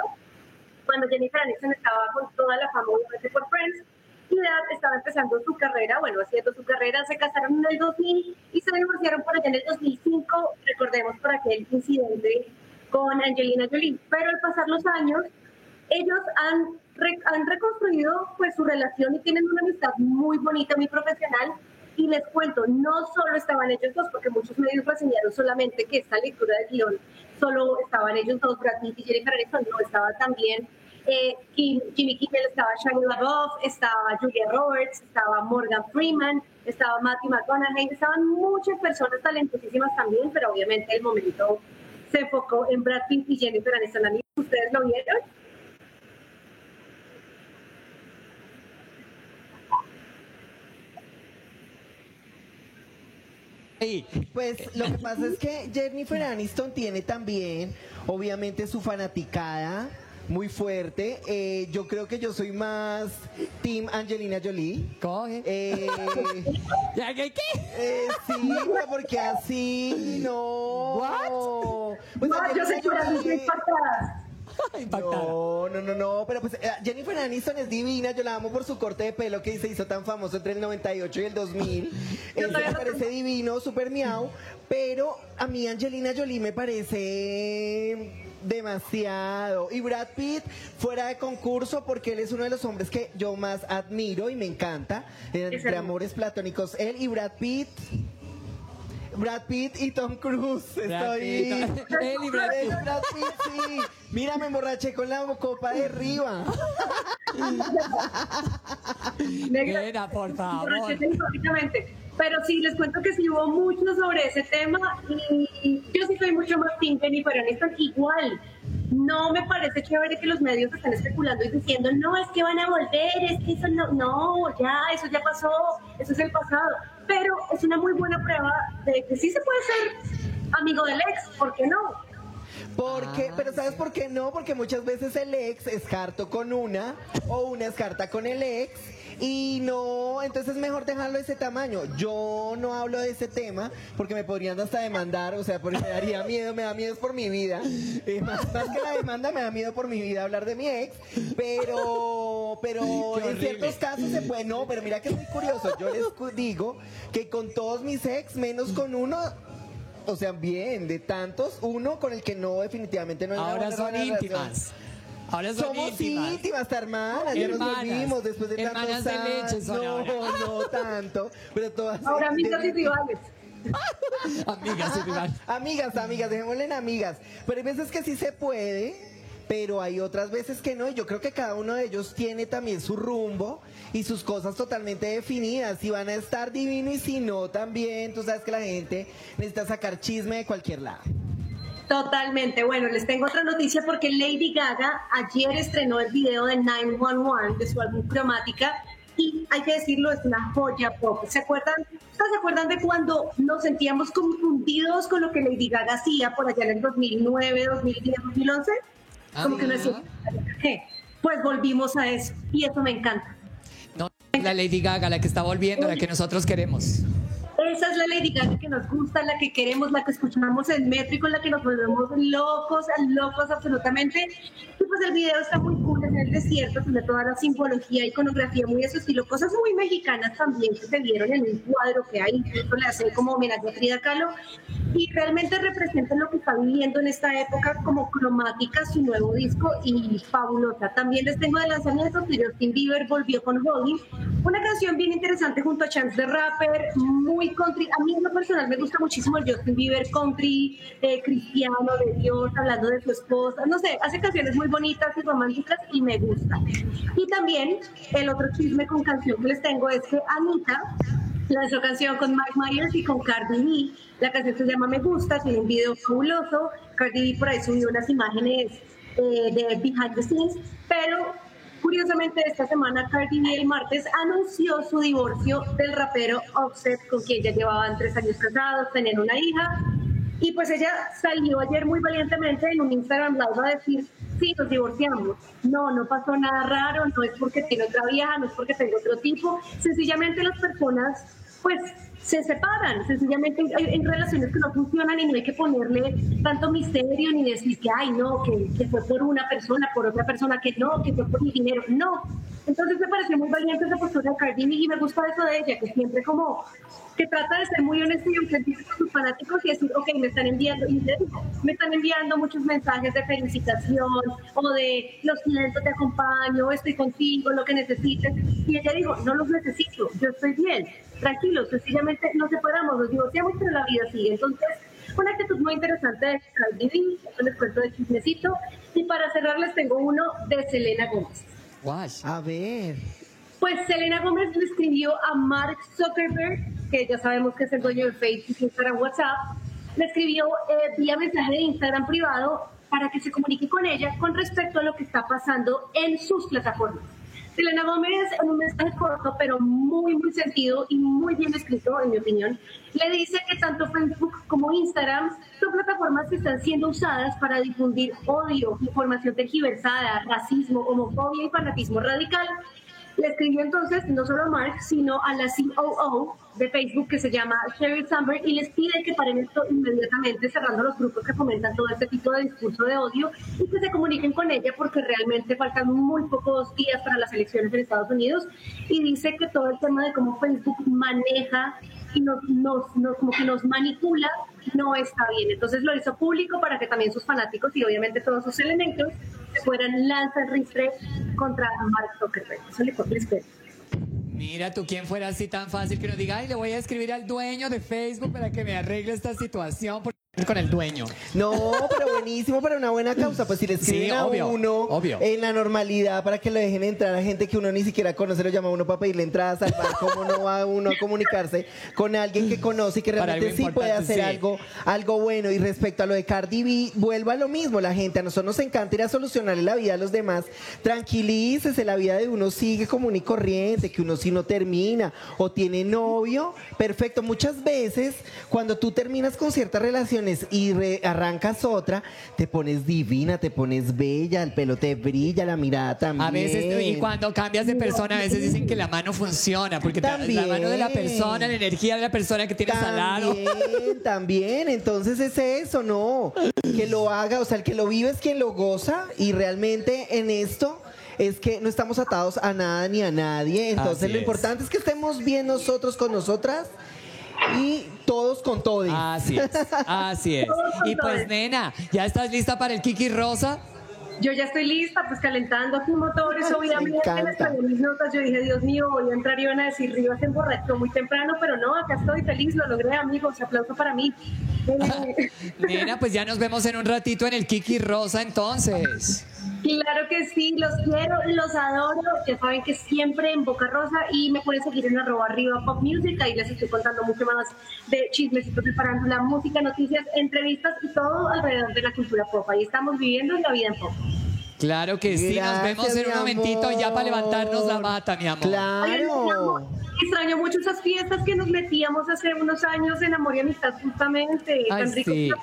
[SPEAKER 11] cuando Jennifer Aniston estaba con toda la fama obviamente por Friends. y Brad estaba empezando su carrera, bueno, haciendo su carrera, se casaron en el 2000 y se divorciaron por allá en el 2005, recordemos por aquel incidente con Angelina Jolie. Pero al pasar los años, ellos han, han reconstruido pues su relación y tienen una amistad muy bonita, muy profesional. Y les cuento, no solo estaban ellos dos, porque muchos medios reseñaron solamente que esta lectura de guion solo estaban ellos dos, Brad Pitt y Jennifer Aniston, no, estaba también eh, Kim- Jimmy Kimmel, estaba Shia LaBeouf, estaba Julia Roberts, estaba Morgan Freeman, estaba Matthew McConaughey, estaban muchas personas talentosísimas también, pero obviamente el momento se enfocó en Brad Pitt y Jennifer Aniston. ¿Amigos, ¿Ustedes lo vieron?
[SPEAKER 4] Pues lo que pasa es que Jennifer Aniston tiene también, obviamente, su fanaticada muy fuerte. Eh, yo creo que yo soy más Team Angelina Jolie.
[SPEAKER 3] Coge.
[SPEAKER 4] Eh,
[SPEAKER 3] ¿Ya qué? qué?
[SPEAKER 4] eh, sí, porque así no.
[SPEAKER 3] What?
[SPEAKER 4] Pues
[SPEAKER 11] no, yo sé que estoy impactadas.
[SPEAKER 4] No, no, no, no, pero pues eh, Jennifer Aniston es divina, yo la amo por su corte de pelo que se hizo tan famoso entre el 98 y el 2000. Eso me parece divino, súper miau, pero a mí Angelina Jolie me parece demasiado. Y Brad Pitt fuera de concurso porque él es uno de los hombres que yo más admiro y me encanta. Entre amores platónicos, él y Brad Pitt. Brad Pitt y Tom Cruise.
[SPEAKER 3] Brad
[SPEAKER 4] Estoy.
[SPEAKER 3] Pitt. Él y Brad Pitt.
[SPEAKER 4] Brad Pitt, sí. Mira, me emborraché con la copa de arriba.
[SPEAKER 11] Negra,
[SPEAKER 3] Nena, por favor.
[SPEAKER 11] Pero sí, les cuento que sí hubo mucho sobre ese tema y yo sí soy mucho más team Jennifer Aniston. Igual, no me parece chévere que los medios estén especulando y diciendo, no, es que van a volver, es que eso no, no, ya, eso ya pasó, eso es el pasado. Pero es una muy buena prueba de que sí se puede ser amigo del ex, ¿por qué no?
[SPEAKER 4] Porque,
[SPEAKER 3] Ah,
[SPEAKER 4] pero ¿sabes por qué no? Porque muchas veces el ex es harto con una o una es harta con el ex y no, entonces es mejor dejarlo de ese tamaño. Yo no hablo de ese tema porque me podrían hasta demandar, o sea, porque me daría miedo, me da miedo por mi vida. Eh, más, más que la demanda me da miedo por mi vida hablar de mi ex, pero, pero en ciertos casos se puede, no, pero mira que es muy curioso. Yo les digo que con todos mis ex, menos con uno, o sea, bien, de tantos, uno con el que no, definitivamente no una
[SPEAKER 3] Ahora
[SPEAKER 4] buena
[SPEAKER 3] son
[SPEAKER 4] relación.
[SPEAKER 3] Ahora son
[SPEAKER 4] Somos
[SPEAKER 3] íntimas.
[SPEAKER 4] íntimas, hermanas, ya nos volvimos después de
[SPEAKER 3] Hermanas
[SPEAKER 4] tantos
[SPEAKER 3] de
[SPEAKER 4] años.
[SPEAKER 3] leche son
[SPEAKER 4] no,
[SPEAKER 3] ahora.
[SPEAKER 4] no tanto, pero todas.
[SPEAKER 11] Ahora amigas y rivales.
[SPEAKER 3] Amigas y rivales.
[SPEAKER 4] Amigas, amigas, dejémosle en amigas. Pero hay veces que sí se puede, pero hay otras veces que no. Y yo creo que cada uno de ellos tiene también su rumbo y sus cosas totalmente definidas. Si van a estar divinos y si no, también. Tú sabes que la gente necesita sacar chisme de cualquier lado.
[SPEAKER 11] Totalmente. Bueno, les tengo otra noticia porque Lady Gaga ayer estrenó el video de 911 de su álbum Cromática y hay que decirlo, es una joya pop. ¿Se acuerdan? ¿Ustedes se acuerdan de cuando nos sentíamos confundidos con lo que Lady Gaga hacía por allá en el 2009, 2010, 2011? Como que uno decía, ¿qué? Pues volvimos a eso y eso me encanta.
[SPEAKER 3] No, la Lady Gaga, la que está volviendo, la que nosotros queremos.
[SPEAKER 11] Esa es la Lady Gaga que nos gusta, la que queremos, la que escuchamos en con la que nos volvemos locos, locos absolutamente. Y pues el video está muy cool en el desierto, tiene toda la simbología, iconografía muy de su estilo, cosas muy mexicanas también que se vieron en un cuadro que hay, incluso le hace como homenaje a Frida Kahlo. Y realmente representa lo que está viviendo en esta época como cromática, su nuevo disco y fabulosa. También les tengo de lanzamiento que Justin Bieber volvió con Holly, una canción bien interesante junto a Chance the Rapper, muy country. A mí en lo personal me gusta muchísimo el Justin Bieber country, eh, cristiano, de Dios, hablando de su esposa. No sé, hace canciones muy bonitas y románticas y me gusta. Y también el otro chisme con canción que les tengo es que Anita lanzó canción con Mike Myers y con Cardi B. La canción se llama Me Gusta, tiene un video fabuloso. Cardi B por ahí subió unas imágenes eh, de behind the scenes, pero curiosamente esta semana Cardi B el martes anunció su divorcio del rapero Offset, con quien ya llevaban tres años casados, tenían una hija. Y pues ella salió ayer muy valientemente en un Instagram Live a decir, sí, nos divorciamos. No, no pasó nada raro, no es porque tiene otra vieja, no es porque tengo otro tipo. Sencillamente las personas, pues, se separan. Sencillamente hay, hay relaciones que no funcionan y no hay que ponerle tanto misterio ni decir que, ay, no, que, que fue por una persona, por otra persona, que no, que fue por mi dinero. No, Entonces me pareció muy valiente esa postura de Cardi B y me gusta eso de ella, que siempre como que trata de ser muy honesta y auténtica con sus fanáticos y decir, ok, me están enviando, y me están enviando muchos mensajes de felicitación o de los siento, te acompaño, estoy contigo, lo que necesites. Y ella dijo, no los necesito, yo estoy bien, tranquilo, sencillamente nos separamos, nos divorciamos, pero la vida sigue. Entonces, una actitud muy interesante de Cardi B, les cuento de chismecito. Y para cerrar les tengo uno de Selena Gómez.
[SPEAKER 4] A ver.
[SPEAKER 11] Pues Selena Gómez le escribió a Mark Zuckerberg, que ya sabemos que es el dueño de Facebook, Instagram, WhatsApp, le escribió eh, vía mensaje de Instagram privado para que se comunique con ella con respecto a lo que está pasando en sus plataformas. Selena Gómez, en un mensaje corto, pero muy, muy sentido y muy bien escrito, en mi opinión, le dice que tanto Facebook como Instagram son plataformas que están siendo usadas para difundir odio, información tergiversada, racismo, homofobia y fanatismo radical. Le escribió entonces no solo a Mark, sino a la COO de Facebook que se llama Sheryl Sandberg y les pide que paren esto inmediatamente cerrando los grupos que fomentan todo este tipo de discurso de odio y que se comuniquen con ella porque realmente faltan muy pocos días para las elecciones en Estados Unidos y dice que todo el tema de cómo Facebook maneja y nos, nos, nos- como que nos manipula no está bien. Entonces lo hizo público para que también sus fanáticos y obviamente todos sus elementos fueran lanzar ristre contra Mark Zuckerberg. Eso le.
[SPEAKER 3] Mira tú, ¿quién fuera así tan fácil que nos diga, ay, le voy a escribir al dueño de Facebook para que me arregle esta situación con el dueño?
[SPEAKER 4] No, pero buenísimo para una buena causa. Pues si le escriben
[SPEAKER 3] Sí,
[SPEAKER 4] a
[SPEAKER 3] obvio,
[SPEAKER 4] uno
[SPEAKER 3] obvio.
[SPEAKER 4] en la normalidad para que lo dejen entrar a gente que uno ni siquiera conoce, lo llama a uno para pedirle entrada, salvar, ¿cómo no va uno a comunicarse con alguien que conoce y que realmente sí puede hacer
[SPEAKER 3] sí.
[SPEAKER 4] algo, algo bueno? Y respecto a lo de Cardi B, vuelvo a lo mismo, la gente, a nosotros nos encanta ir a solucionarle la vida a los demás. Tranquilícese, la vida de uno sigue común y corriente, que uno si no termina o tiene novio, perfecto. Muchas veces cuando tú terminas con ciertas y re- arrancas otra, te pones divina, te pones bella, el pelo te brilla, la mirada también.
[SPEAKER 3] A veces, y cuando cambias de persona, a veces dicen que la mano funciona, porque te- la
[SPEAKER 4] También.
[SPEAKER 3] mano de la persona, la energía de la persona que tienes al lado.
[SPEAKER 4] También, también. Entonces es eso, ¿no? Que lo haga, o sea, el que lo vive es quien lo goza y realmente en esto es que no estamos atados a nada ni a nadie. Entonces
[SPEAKER 3] Así
[SPEAKER 4] lo
[SPEAKER 3] es.
[SPEAKER 4] importante es que estemos bien nosotros con nosotras y todos con todos.
[SPEAKER 3] Así es, así es. Y pues, nena, ¿ya estás lista para el Kiki Rosa?
[SPEAKER 11] Yo ya estoy lista, pues calentando aquí motores,
[SPEAKER 4] Me
[SPEAKER 11] obviamente les traía mis notas, yo dije, Dios mío, voy a entrar y van a decir, Rivas se emborrachó muy temprano, pero no, acá estoy feliz, lo logré, amigos, aplauso para mí.
[SPEAKER 3] Nena, pues ya nos vemos en un ratito en el Kiki Rosa entonces.
[SPEAKER 11] Claro que sí, los quiero, los adoro. Ya saben que siempre en Boca Rosa y me pueden seguir en arroba arriba pop music. Ahí les estoy contando mucho más de chismecitos de farándula, música, noticias, entrevistas y todo alrededor de la cultura pop. Ahí estamos viviendo la vida en pop.
[SPEAKER 3] Claro que sí, nos
[SPEAKER 4] Gracias,
[SPEAKER 3] vemos en un momentito ya para levantarnos la
[SPEAKER 4] amor.
[SPEAKER 3] bata, mi amor.
[SPEAKER 4] Claro.
[SPEAKER 11] extraño- Extraño mucho esas fiestas que nos metíamos hace unos años en Amor y Amistad, justamente.
[SPEAKER 3] Ay,
[SPEAKER 11] Tan rico
[SPEAKER 3] sí.
[SPEAKER 11] que la.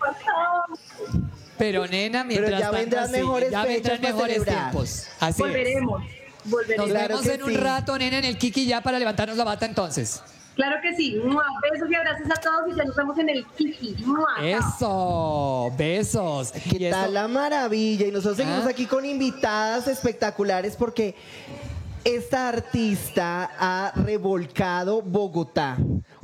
[SPEAKER 3] Pero nena, mientras
[SPEAKER 4] ya
[SPEAKER 3] tanto,
[SPEAKER 4] vendrán
[SPEAKER 3] sí,
[SPEAKER 4] mejores
[SPEAKER 3] ya
[SPEAKER 4] fechas
[SPEAKER 3] vendrán
[SPEAKER 4] para
[SPEAKER 3] mejores
[SPEAKER 4] celebrar.
[SPEAKER 3] tiempos. Así es.
[SPEAKER 11] Volveremos. Volveremos.
[SPEAKER 3] Nos
[SPEAKER 4] Claro
[SPEAKER 3] vemos
[SPEAKER 4] que
[SPEAKER 3] en un
[SPEAKER 4] sí.
[SPEAKER 3] rato, nena, en el Kiki ya para levantarnos la bata entonces.
[SPEAKER 11] Claro que sí. ¡Mua! Besos y abrazos a todos y ya nos vemos en el Kiki. ¡Mua!
[SPEAKER 3] Eso, besos.
[SPEAKER 4] ¿Qué
[SPEAKER 3] Y esto-
[SPEAKER 4] tal la maravilla? Y nosotros seguimos
[SPEAKER 3] Ah.
[SPEAKER 4] aquí con invitadas espectaculares porque esta artista ha revolcado Bogotá.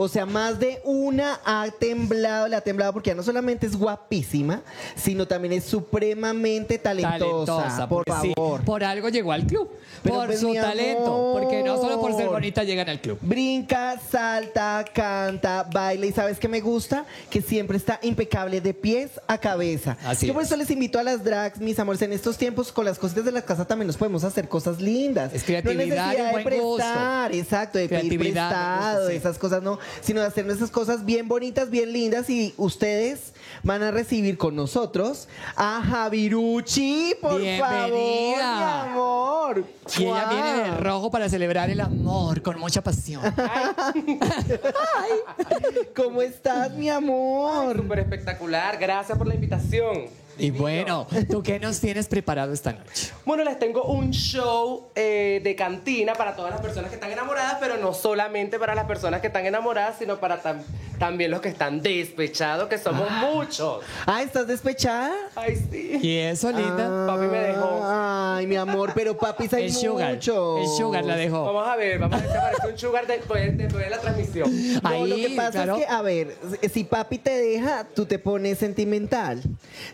[SPEAKER 4] O sea, más de una ha temblado, le ha temblado porque ya no solamente es guapísima, sino también es supremamente talentosa.
[SPEAKER 3] talentosa,
[SPEAKER 4] por
[SPEAKER 3] sí,
[SPEAKER 4] favor.
[SPEAKER 3] por algo llegó al club.
[SPEAKER 4] Pero
[SPEAKER 3] por
[SPEAKER 4] pues,
[SPEAKER 3] su talento. Porque no solo por ser bonita llegan al club.
[SPEAKER 4] Brinca, salta, canta, baila y sabes qué me gusta que siempre está impecable de pies a cabeza.
[SPEAKER 3] Así
[SPEAKER 4] Yo por
[SPEAKER 3] es.
[SPEAKER 4] eso les invito a las drags, mis amores, en estos tiempos con las cositas de la casa también nos podemos hacer cosas lindas.
[SPEAKER 3] Es creatividad
[SPEAKER 4] no
[SPEAKER 3] y
[SPEAKER 4] necesidad
[SPEAKER 3] buen
[SPEAKER 4] de
[SPEAKER 3] gusto.
[SPEAKER 4] prestar, exacto, de pedir
[SPEAKER 3] Creatividad,
[SPEAKER 4] prestado,
[SPEAKER 3] gusto, sí.
[SPEAKER 4] esas cosas no, sino de hacer nuestras cosas bien bonitas, bien lindas y ustedes van a recibir con nosotros a Javiruchi, por favor, mi
[SPEAKER 3] Bienvenida.
[SPEAKER 4] amor.
[SPEAKER 3] Y ella
[SPEAKER 4] Guau.
[SPEAKER 3] viene de rojo para celebrar el amor con mucha pasión.
[SPEAKER 4] ¿Cómo estás, mi amor?
[SPEAKER 12] Súper espectacular, gracias por la invitación.
[SPEAKER 3] Y bueno, ¿tú qué nos tienes preparado esta noche?
[SPEAKER 12] Bueno, les tengo un show eh, de cantina para todas las personas que están enamoradas, pero no solamente para las personas que están enamoradas, sino para tam- también los que están despechados, que somos muchos.
[SPEAKER 4] Ah, ¿estás despechada?
[SPEAKER 12] Ay, sí.
[SPEAKER 3] ¿Y eso, linda?
[SPEAKER 12] Papi me dejó.
[SPEAKER 4] Ay, mi amor, pero papi hay
[SPEAKER 3] El sugar,
[SPEAKER 4] muchos.
[SPEAKER 3] el sugar la dejó.
[SPEAKER 12] Vamos a ver, vamos a ver si aparece un sugar después, después de la transmisión.
[SPEAKER 4] No, lo
[SPEAKER 3] Ahí,
[SPEAKER 4] que pasa
[SPEAKER 3] claro.
[SPEAKER 4] es que, a ver, si papi te deja, tú te pones sentimental.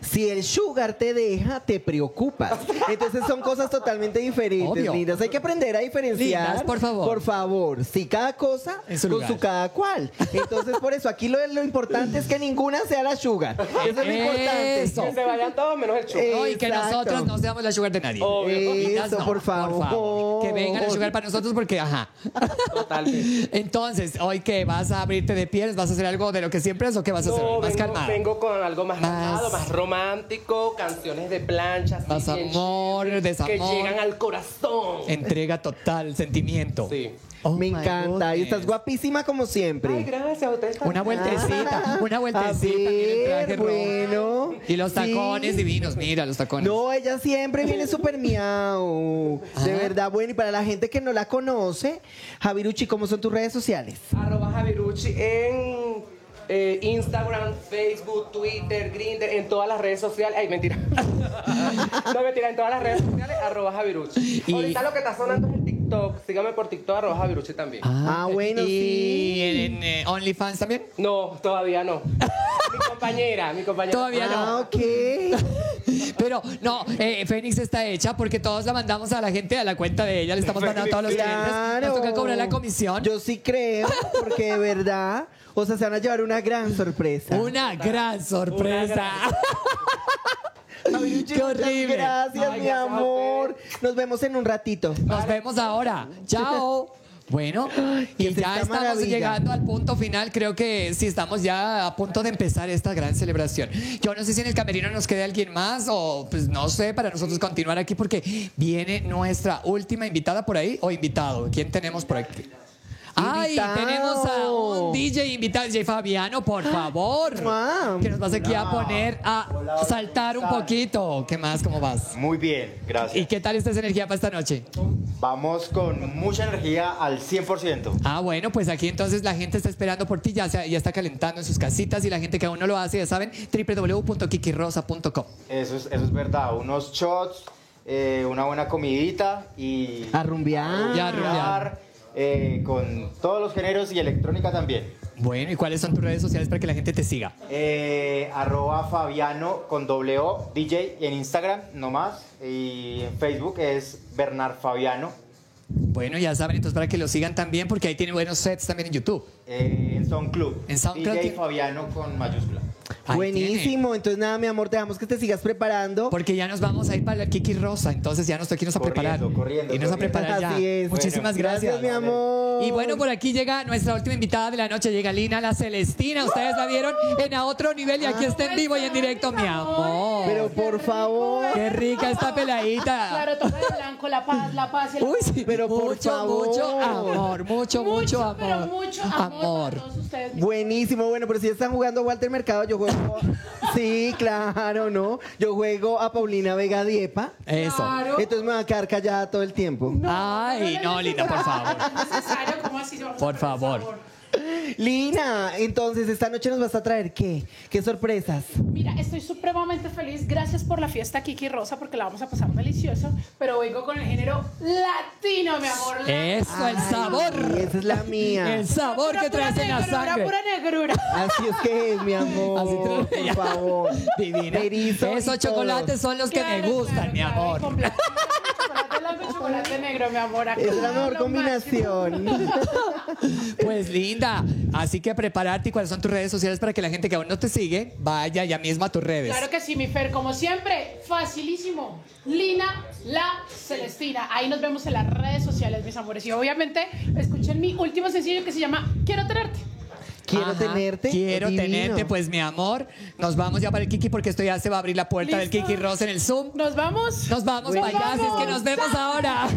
[SPEAKER 4] Si el sugar te deja, te preocupas. Entonces son cosas totalmente diferentes,
[SPEAKER 3] Obvio.
[SPEAKER 4] lindas. Hay que aprender a diferenciar.
[SPEAKER 3] Lindas, por favor.
[SPEAKER 4] Por favor. Si cada cosa
[SPEAKER 3] En su
[SPEAKER 4] con
[SPEAKER 3] lugar.
[SPEAKER 4] su cada cual. Entonces, por eso, aquí lo, lo importante es que ninguna sea la sugar. Eso es lo importante.
[SPEAKER 3] Eso.
[SPEAKER 12] Que se vayan todos menos el sugar.
[SPEAKER 3] No, y que
[SPEAKER 4] Exacto.
[SPEAKER 3] nosotros no seamos la sugar de nadie.
[SPEAKER 12] Obvio.
[SPEAKER 4] Eso,
[SPEAKER 3] no,
[SPEAKER 4] por favor.
[SPEAKER 3] Que vengan a sugar para nosotros porque, ajá.
[SPEAKER 12] Totalmente.
[SPEAKER 3] Entonces, hoy que vas a abrirte de pieles, vas a hacer algo de lo que siempre es o qué vas a hacer
[SPEAKER 12] No,
[SPEAKER 3] más
[SPEAKER 12] vengo,
[SPEAKER 3] calmado.
[SPEAKER 12] vengo con algo más,
[SPEAKER 3] Más-
[SPEAKER 12] calmado, más romántico, canciones de plancha. así
[SPEAKER 3] Más amor, desamor.
[SPEAKER 12] Que llegan al corazón.
[SPEAKER 3] Entrega total, sentimiento.
[SPEAKER 12] Sí.
[SPEAKER 3] Oh
[SPEAKER 4] Me encanta. Y estás guapísima como siempre.
[SPEAKER 12] Ay, gracias. Ustedes están
[SPEAKER 3] Una vueltecita, una vueltecita.
[SPEAKER 4] ver, bueno.
[SPEAKER 3] Y los
[SPEAKER 4] Sí.
[SPEAKER 3] tacones divinos, mira los tacones.
[SPEAKER 4] No, ella siempre viene súper miau. De
[SPEAKER 3] Ajá.
[SPEAKER 4] verdad, bueno, y para la gente que no la conoce, Javiruchi, ¿cómo son tus redes sociales?
[SPEAKER 12] Arroba Javirucci en eh, Instagram, Facebook, Twitter, Grindr, en todas las redes sociales. Ay, mentira. no, mentira, en todas las redes sociales, arroba Javirucci.
[SPEAKER 3] Y-
[SPEAKER 12] Ahorita lo que está sonando es el TikTok. Sígame por TikTok, arroba Javirucci también.
[SPEAKER 4] Ah, bueno,
[SPEAKER 3] ¿Y
[SPEAKER 4] sí.
[SPEAKER 3] en, en, eh, OnlyFans también?
[SPEAKER 12] No, todavía no. mi compañera, mi compañera.
[SPEAKER 3] Todavía no.
[SPEAKER 4] Ah, ok.
[SPEAKER 3] Pero no, eh, Fénix está hecha porque todos la mandamos a la gente a la cuenta de ella, le estamos mandando a todos los clientes.
[SPEAKER 4] Claro.
[SPEAKER 3] Nos toca cobrar la comisión.
[SPEAKER 4] Yo sí creo, porque de verdad, o sea, se van a llevar una gran sorpresa.
[SPEAKER 3] Una gran sorpresa. Qué horrible.
[SPEAKER 4] Gracias,
[SPEAKER 12] Ay,
[SPEAKER 4] mi amor. Nos vemos en un ratito.
[SPEAKER 3] Nos vemos ahora. Chao. Bueno, y
[SPEAKER 4] ¿Qué es
[SPEAKER 3] ya
[SPEAKER 4] esta
[SPEAKER 3] estamos
[SPEAKER 4] maravilla?
[SPEAKER 3] llegando al punto final. Creo que sí estamos ya a punto de empezar esta gran celebración. Yo no sé si en el camerino nos queda alguien más o pues no sé, para nosotros continuar aquí porque viene nuestra última invitada por ahí o invitado. ¿Quién tenemos por aquí? Ay, tenemos a un DJ invitado, DJ Fabiano, por favor.
[SPEAKER 4] Guau.
[SPEAKER 3] Que nos vas aquí a poner a saltar un poquito. ¿Qué más? ¿Cómo vas?
[SPEAKER 13] Muy bien,
[SPEAKER 3] ¿Y
[SPEAKER 13] gracias.
[SPEAKER 3] qué tal esta energía para esta noche?
[SPEAKER 13] Vamos con mucha energía al 100%.
[SPEAKER 3] Ah, bueno, pues aquí entonces la gente está esperando por ti, ya, se- ya está calentando en sus casitas y la gente que aún no lo hace, ya saben, www.kikirosa.com.
[SPEAKER 13] Eso es, eso es verdad. Unos shots, eh, una buena comidita y...
[SPEAKER 4] A rumbear.
[SPEAKER 3] A rumbear.
[SPEAKER 13] Eh, con todos los géneros y electrónica también.
[SPEAKER 3] Bueno, ¿y cuáles son tus redes sociales para que la gente te siga?
[SPEAKER 13] Eh, arroba Fabiano con doble O, DJ, y en Instagram nomás. Y en Facebook es Bernard Fabiano.
[SPEAKER 3] Bueno, ya saben, entonces para que lo sigan también, porque ahí tiene buenos sets también en YouTube.
[SPEAKER 13] eh, en SoundCloud.
[SPEAKER 3] En SoundCloud
[SPEAKER 13] DJ Fabiano con mayúscula.
[SPEAKER 3] Ahí
[SPEAKER 4] Buenísimo. Entonces, nada, mi amor, te dejamos que te sigas preparando.
[SPEAKER 3] Porque ya nos vamos a ir para el Kiki Rosa, entonces ya nos toca irnos a
[SPEAKER 13] Corriendo,
[SPEAKER 3] preparar.
[SPEAKER 13] corriendo,
[SPEAKER 3] Irnos a preparar ya.
[SPEAKER 4] Es.
[SPEAKER 3] Muchísimas
[SPEAKER 13] Bueno,
[SPEAKER 3] gracias.
[SPEAKER 4] Gracias, mi amor.
[SPEAKER 3] Y bueno, por aquí llega nuestra última invitada de la noche, llega Lina la Celestina. Ustedes la vieron en a otro nivel y aquí está en vivo y en directo, mi amor.
[SPEAKER 4] Pero por favor.
[SPEAKER 3] Qué rica esta peladita.
[SPEAKER 14] Claro, toca de blanco, la paz, la paz y el
[SPEAKER 3] Uy, sí,
[SPEAKER 4] Pero por
[SPEAKER 3] mucho,
[SPEAKER 4] favor.
[SPEAKER 3] mucho amor, mucho, mucho, amor.
[SPEAKER 14] Pero mucho amor, para todos ustedes. mis
[SPEAKER 4] Buenísimo, bueno, pero si están jugando Walter Mercado, yo juego. Sí, claro, ¿no? Yo juego a Paulina Vega Diepa.
[SPEAKER 3] Eso.
[SPEAKER 14] Claro.
[SPEAKER 4] Entonces me va a quedar callada todo el tiempo.
[SPEAKER 3] Ay, no, Lina, por favor. Por favor.
[SPEAKER 4] Lina, entonces esta noche nos vas a traer qué? ¿Qué sorpresas?
[SPEAKER 14] Mira, estoy supremamente feliz. Gracias por la fiesta Kiki Rosa, porque la vamos a pasar delicioso. Pero vengo con el género latino, mi amor.
[SPEAKER 3] Eso, el
[SPEAKER 4] Ay,
[SPEAKER 3] sabor.
[SPEAKER 4] Esa es la mía.
[SPEAKER 3] El sabor
[SPEAKER 14] Pura,
[SPEAKER 3] que
[SPEAKER 14] pura
[SPEAKER 3] traes en la
[SPEAKER 14] negrura,
[SPEAKER 3] sangre.
[SPEAKER 14] Pura negrura.
[SPEAKER 4] Así es que es, mi amor.
[SPEAKER 3] Así te-
[SPEAKER 4] por favor.
[SPEAKER 3] Divina. Esos chocolates son los que me
[SPEAKER 14] Claro,
[SPEAKER 3] gustan,
[SPEAKER 14] claro,
[SPEAKER 3] mi
[SPEAKER 14] claro,
[SPEAKER 3] amor.
[SPEAKER 14] completamente Chocolate blanco y chocolate negro, mi amor. acá
[SPEAKER 4] Es la mejor combinación.
[SPEAKER 3] Pues Así que prepárate y cuáles son tus redes sociales para que la gente que aún no te sigue vaya ya mismo a tus redes.
[SPEAKER 14] Claro que sí, mi Fer, como siempre, facilísimo. Lina La Celestina. Ahí nos vemos en las redes sociales, mis amores. Y obviamente, escuchen mi último sencillo que se llama Quiero tenerte.
[SPEAKER 4] Quiero
[SPEAKER 3] Ajá,
[SPEAKER 4] tenerte.
[SPEAKER 3] Quiero
[SPEAKER 4] Divino.
[SPEAKER 3] tenerte, pues mi amor. Nos vamos ya para el Kiki porque esto ya se va a abrir la puerta del. Kiki Rosa en el Zoom.
[SPEAKER 14] Nos vamos.
[SPEAKER 3] Nos vamos así es que nos vemos ahora.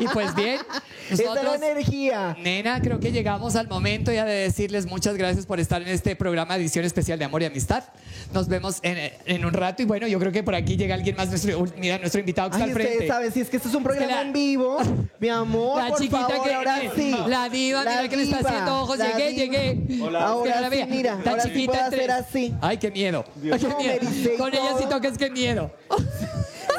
[SPEAKER 3] Y pues bien,
[SPEAKER 4] Esta
[SPEAKER 3] nosotros,
[SPEAKER 4] energía.
[SPEAKER 3] nena, creo que llegamos al momento ya de decirles muchas gracias por estar en este programa de edición especial de Amor y Amistad. Nos vemos en, en un rato y bueno, yo creo que por aquí llega alguien más, nuestro, mira, nuestro invitado que
[SPEAKER 4] Ay,
[SPEAKER 3] está al
[SPEAKER 4] ustedes
[SPEAKER 3] frente.
[SPEAKER 4] saben, si es que esto es un programa
[SPEAKER 3] la-
[SPEAKER 4] en vivo, mi amor,
[SPEAKER 3] La
[SPEAKER 4] por
[SPEAKER 3] chiquita
[SPEAKER 4] favor,
[SPEAKER 3] que
[SPEAKER 4] ahora sí.
[SPEAKER 3] la diva,
[SPEAKER 4] La
[SPEAKER 3] mira que le está
[SPEAKER 4] diva,
[SPEAKER 3] haciendo ojos. Llegué,
[SPEAKER 4] diva.
[SPEAKER 3] llegué.
[SPEAKER 4] Ahora
[SPEAKER 3] la
[SPEAKER 4] sí, mira,
[SPEAKER 3] tan
[SPEAKER 4] ahora sí
[SPEAKER 3] chiquita
[SPEAKER 4] puedo
[SPEAKER 3] entre-
[SPEAKER 4] hacer así.
[SPEAKER 3] Ay, qué miedo. Ay, qué
[SPEAKER 4] No,
[SPEAKER 3] miedo.
[SPEAKER 4] me dice y
[SPEAKER 3] Con ella sí
[SPEAKER 4] todo.
[SPEAKER 3] toques qué miedo.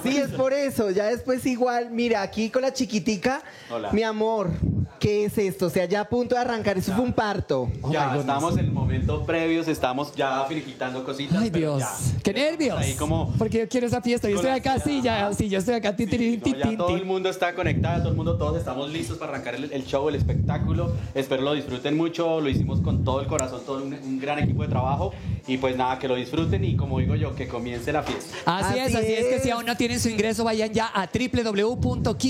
[SPEAKER 4] Sí, es por eso. Ya después igual, mira, aquí con la chiquitica,
[SPEAKER 15] Hola.
[SPEAKER 4] mi amor, ¿qué es esto? O sea, ya a punto de arrancar, eso fue un parto.
[SPEAKER 15] ya estamos en el momento previos, estamos ya finiquitando cositas.
[SPEAKER 3] Ay,
[SPEAKER 15] pero
[SPEAKER 3] Dios.
[SPEAKER 15] ya.
[SPEAKER 3] Qué nervios.
[SPEAKER 15] Ahí como
[SPEAKER 3] Porque yo quiero esa fiesta. Yo estoy acá, sí, ya, sí, yo estoy acá. Tin, tin, tin,
[SPEAKER 15] No, ya todo el mundo está conectado, todo el mundo, todos estamos listos para arrancar el, el show, el espectáculo. Espero lo disfruten mucho, lo hicimos con todo el corazón, todo un, un gran equipo de trabajo. Y pues nada, que lo disfruten y como digo yo, que comience la fiesta.
[SPEAKER 3] Así, es,
[SPEAKER 4] Así
[SPEAKER 3] así es. que si aún no tienen su ingreso, vayan ya a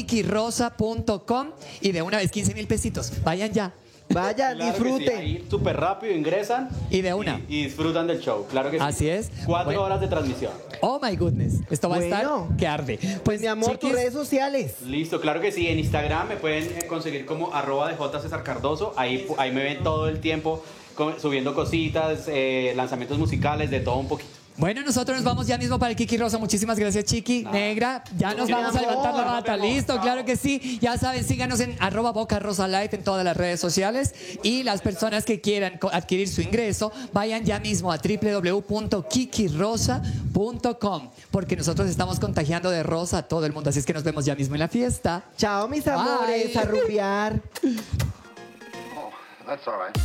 [SPEAKER 3] www.kikirosa.com y de una vez 15 mil pesitos. Vayan ya.
[SPEAKER 4] Vayan,
[SPEAKER 15] Claro que sí,
[SPEAKER 4] disfruten.
[SPEAKER 15] ahí súper rápido ingresan.
[SPEAKER 3] Y de una.
[SPEAKER 15] Y, y disfrutan del show, claro que sí.
[SPEAKER 3] Así es.
[SPEAKER 15] Cuatro
[SPEAKER 3] Bueno.
[SPEAKER 15] horas de transmisión.
[SPEAKER 3] Oh my goodness. Esto va a
[SPEAKER 4] Bueno.
[SPEAKER 3] estar que arde. Pues
[SPEAKER 4] Mi amor, tus
[SPEAKER 3] chiquis,
[SPEAKER 4] redes sociales.
[SPEAKER 15] Listo, claro que sí. En Instagram me pueden eh, conseguir como arroba de J. César Cardoso. Ahí, ahí me ven todo el tiempo co- subiendo cositas, eh, lanzamientos musicales, de todo un poquito.
[SPEAKER 3] Bueno, nosotros nos vamos ya mismo para el Kiki Rosa. Muchísimas gracias, Chiqui. Negra, ya nos vamos a levantar la
[SPEAKER 15] vemos.
[SPEAKER 3] Listo,
[SPEAKER 15] Chao.
[SPEAKER 3] claro que sí. Ya saben, síganos en arroba Boca Rosa Light en todas las redes sociales. Y las personas que quieran adquirir su ingreso, vayan ya mismo a www.kikirosa.com porque nosotros estamos contagiando de rosa a todo el mundo. Así es que nos vemos ya mismo en la fiesta.
[SPEAKER 4] Chao, mis amores,
[SPEAKER 3] Bye.
[SPEAKER 4] a rumbear.
[SPEAKER 2] Oh, that's all right.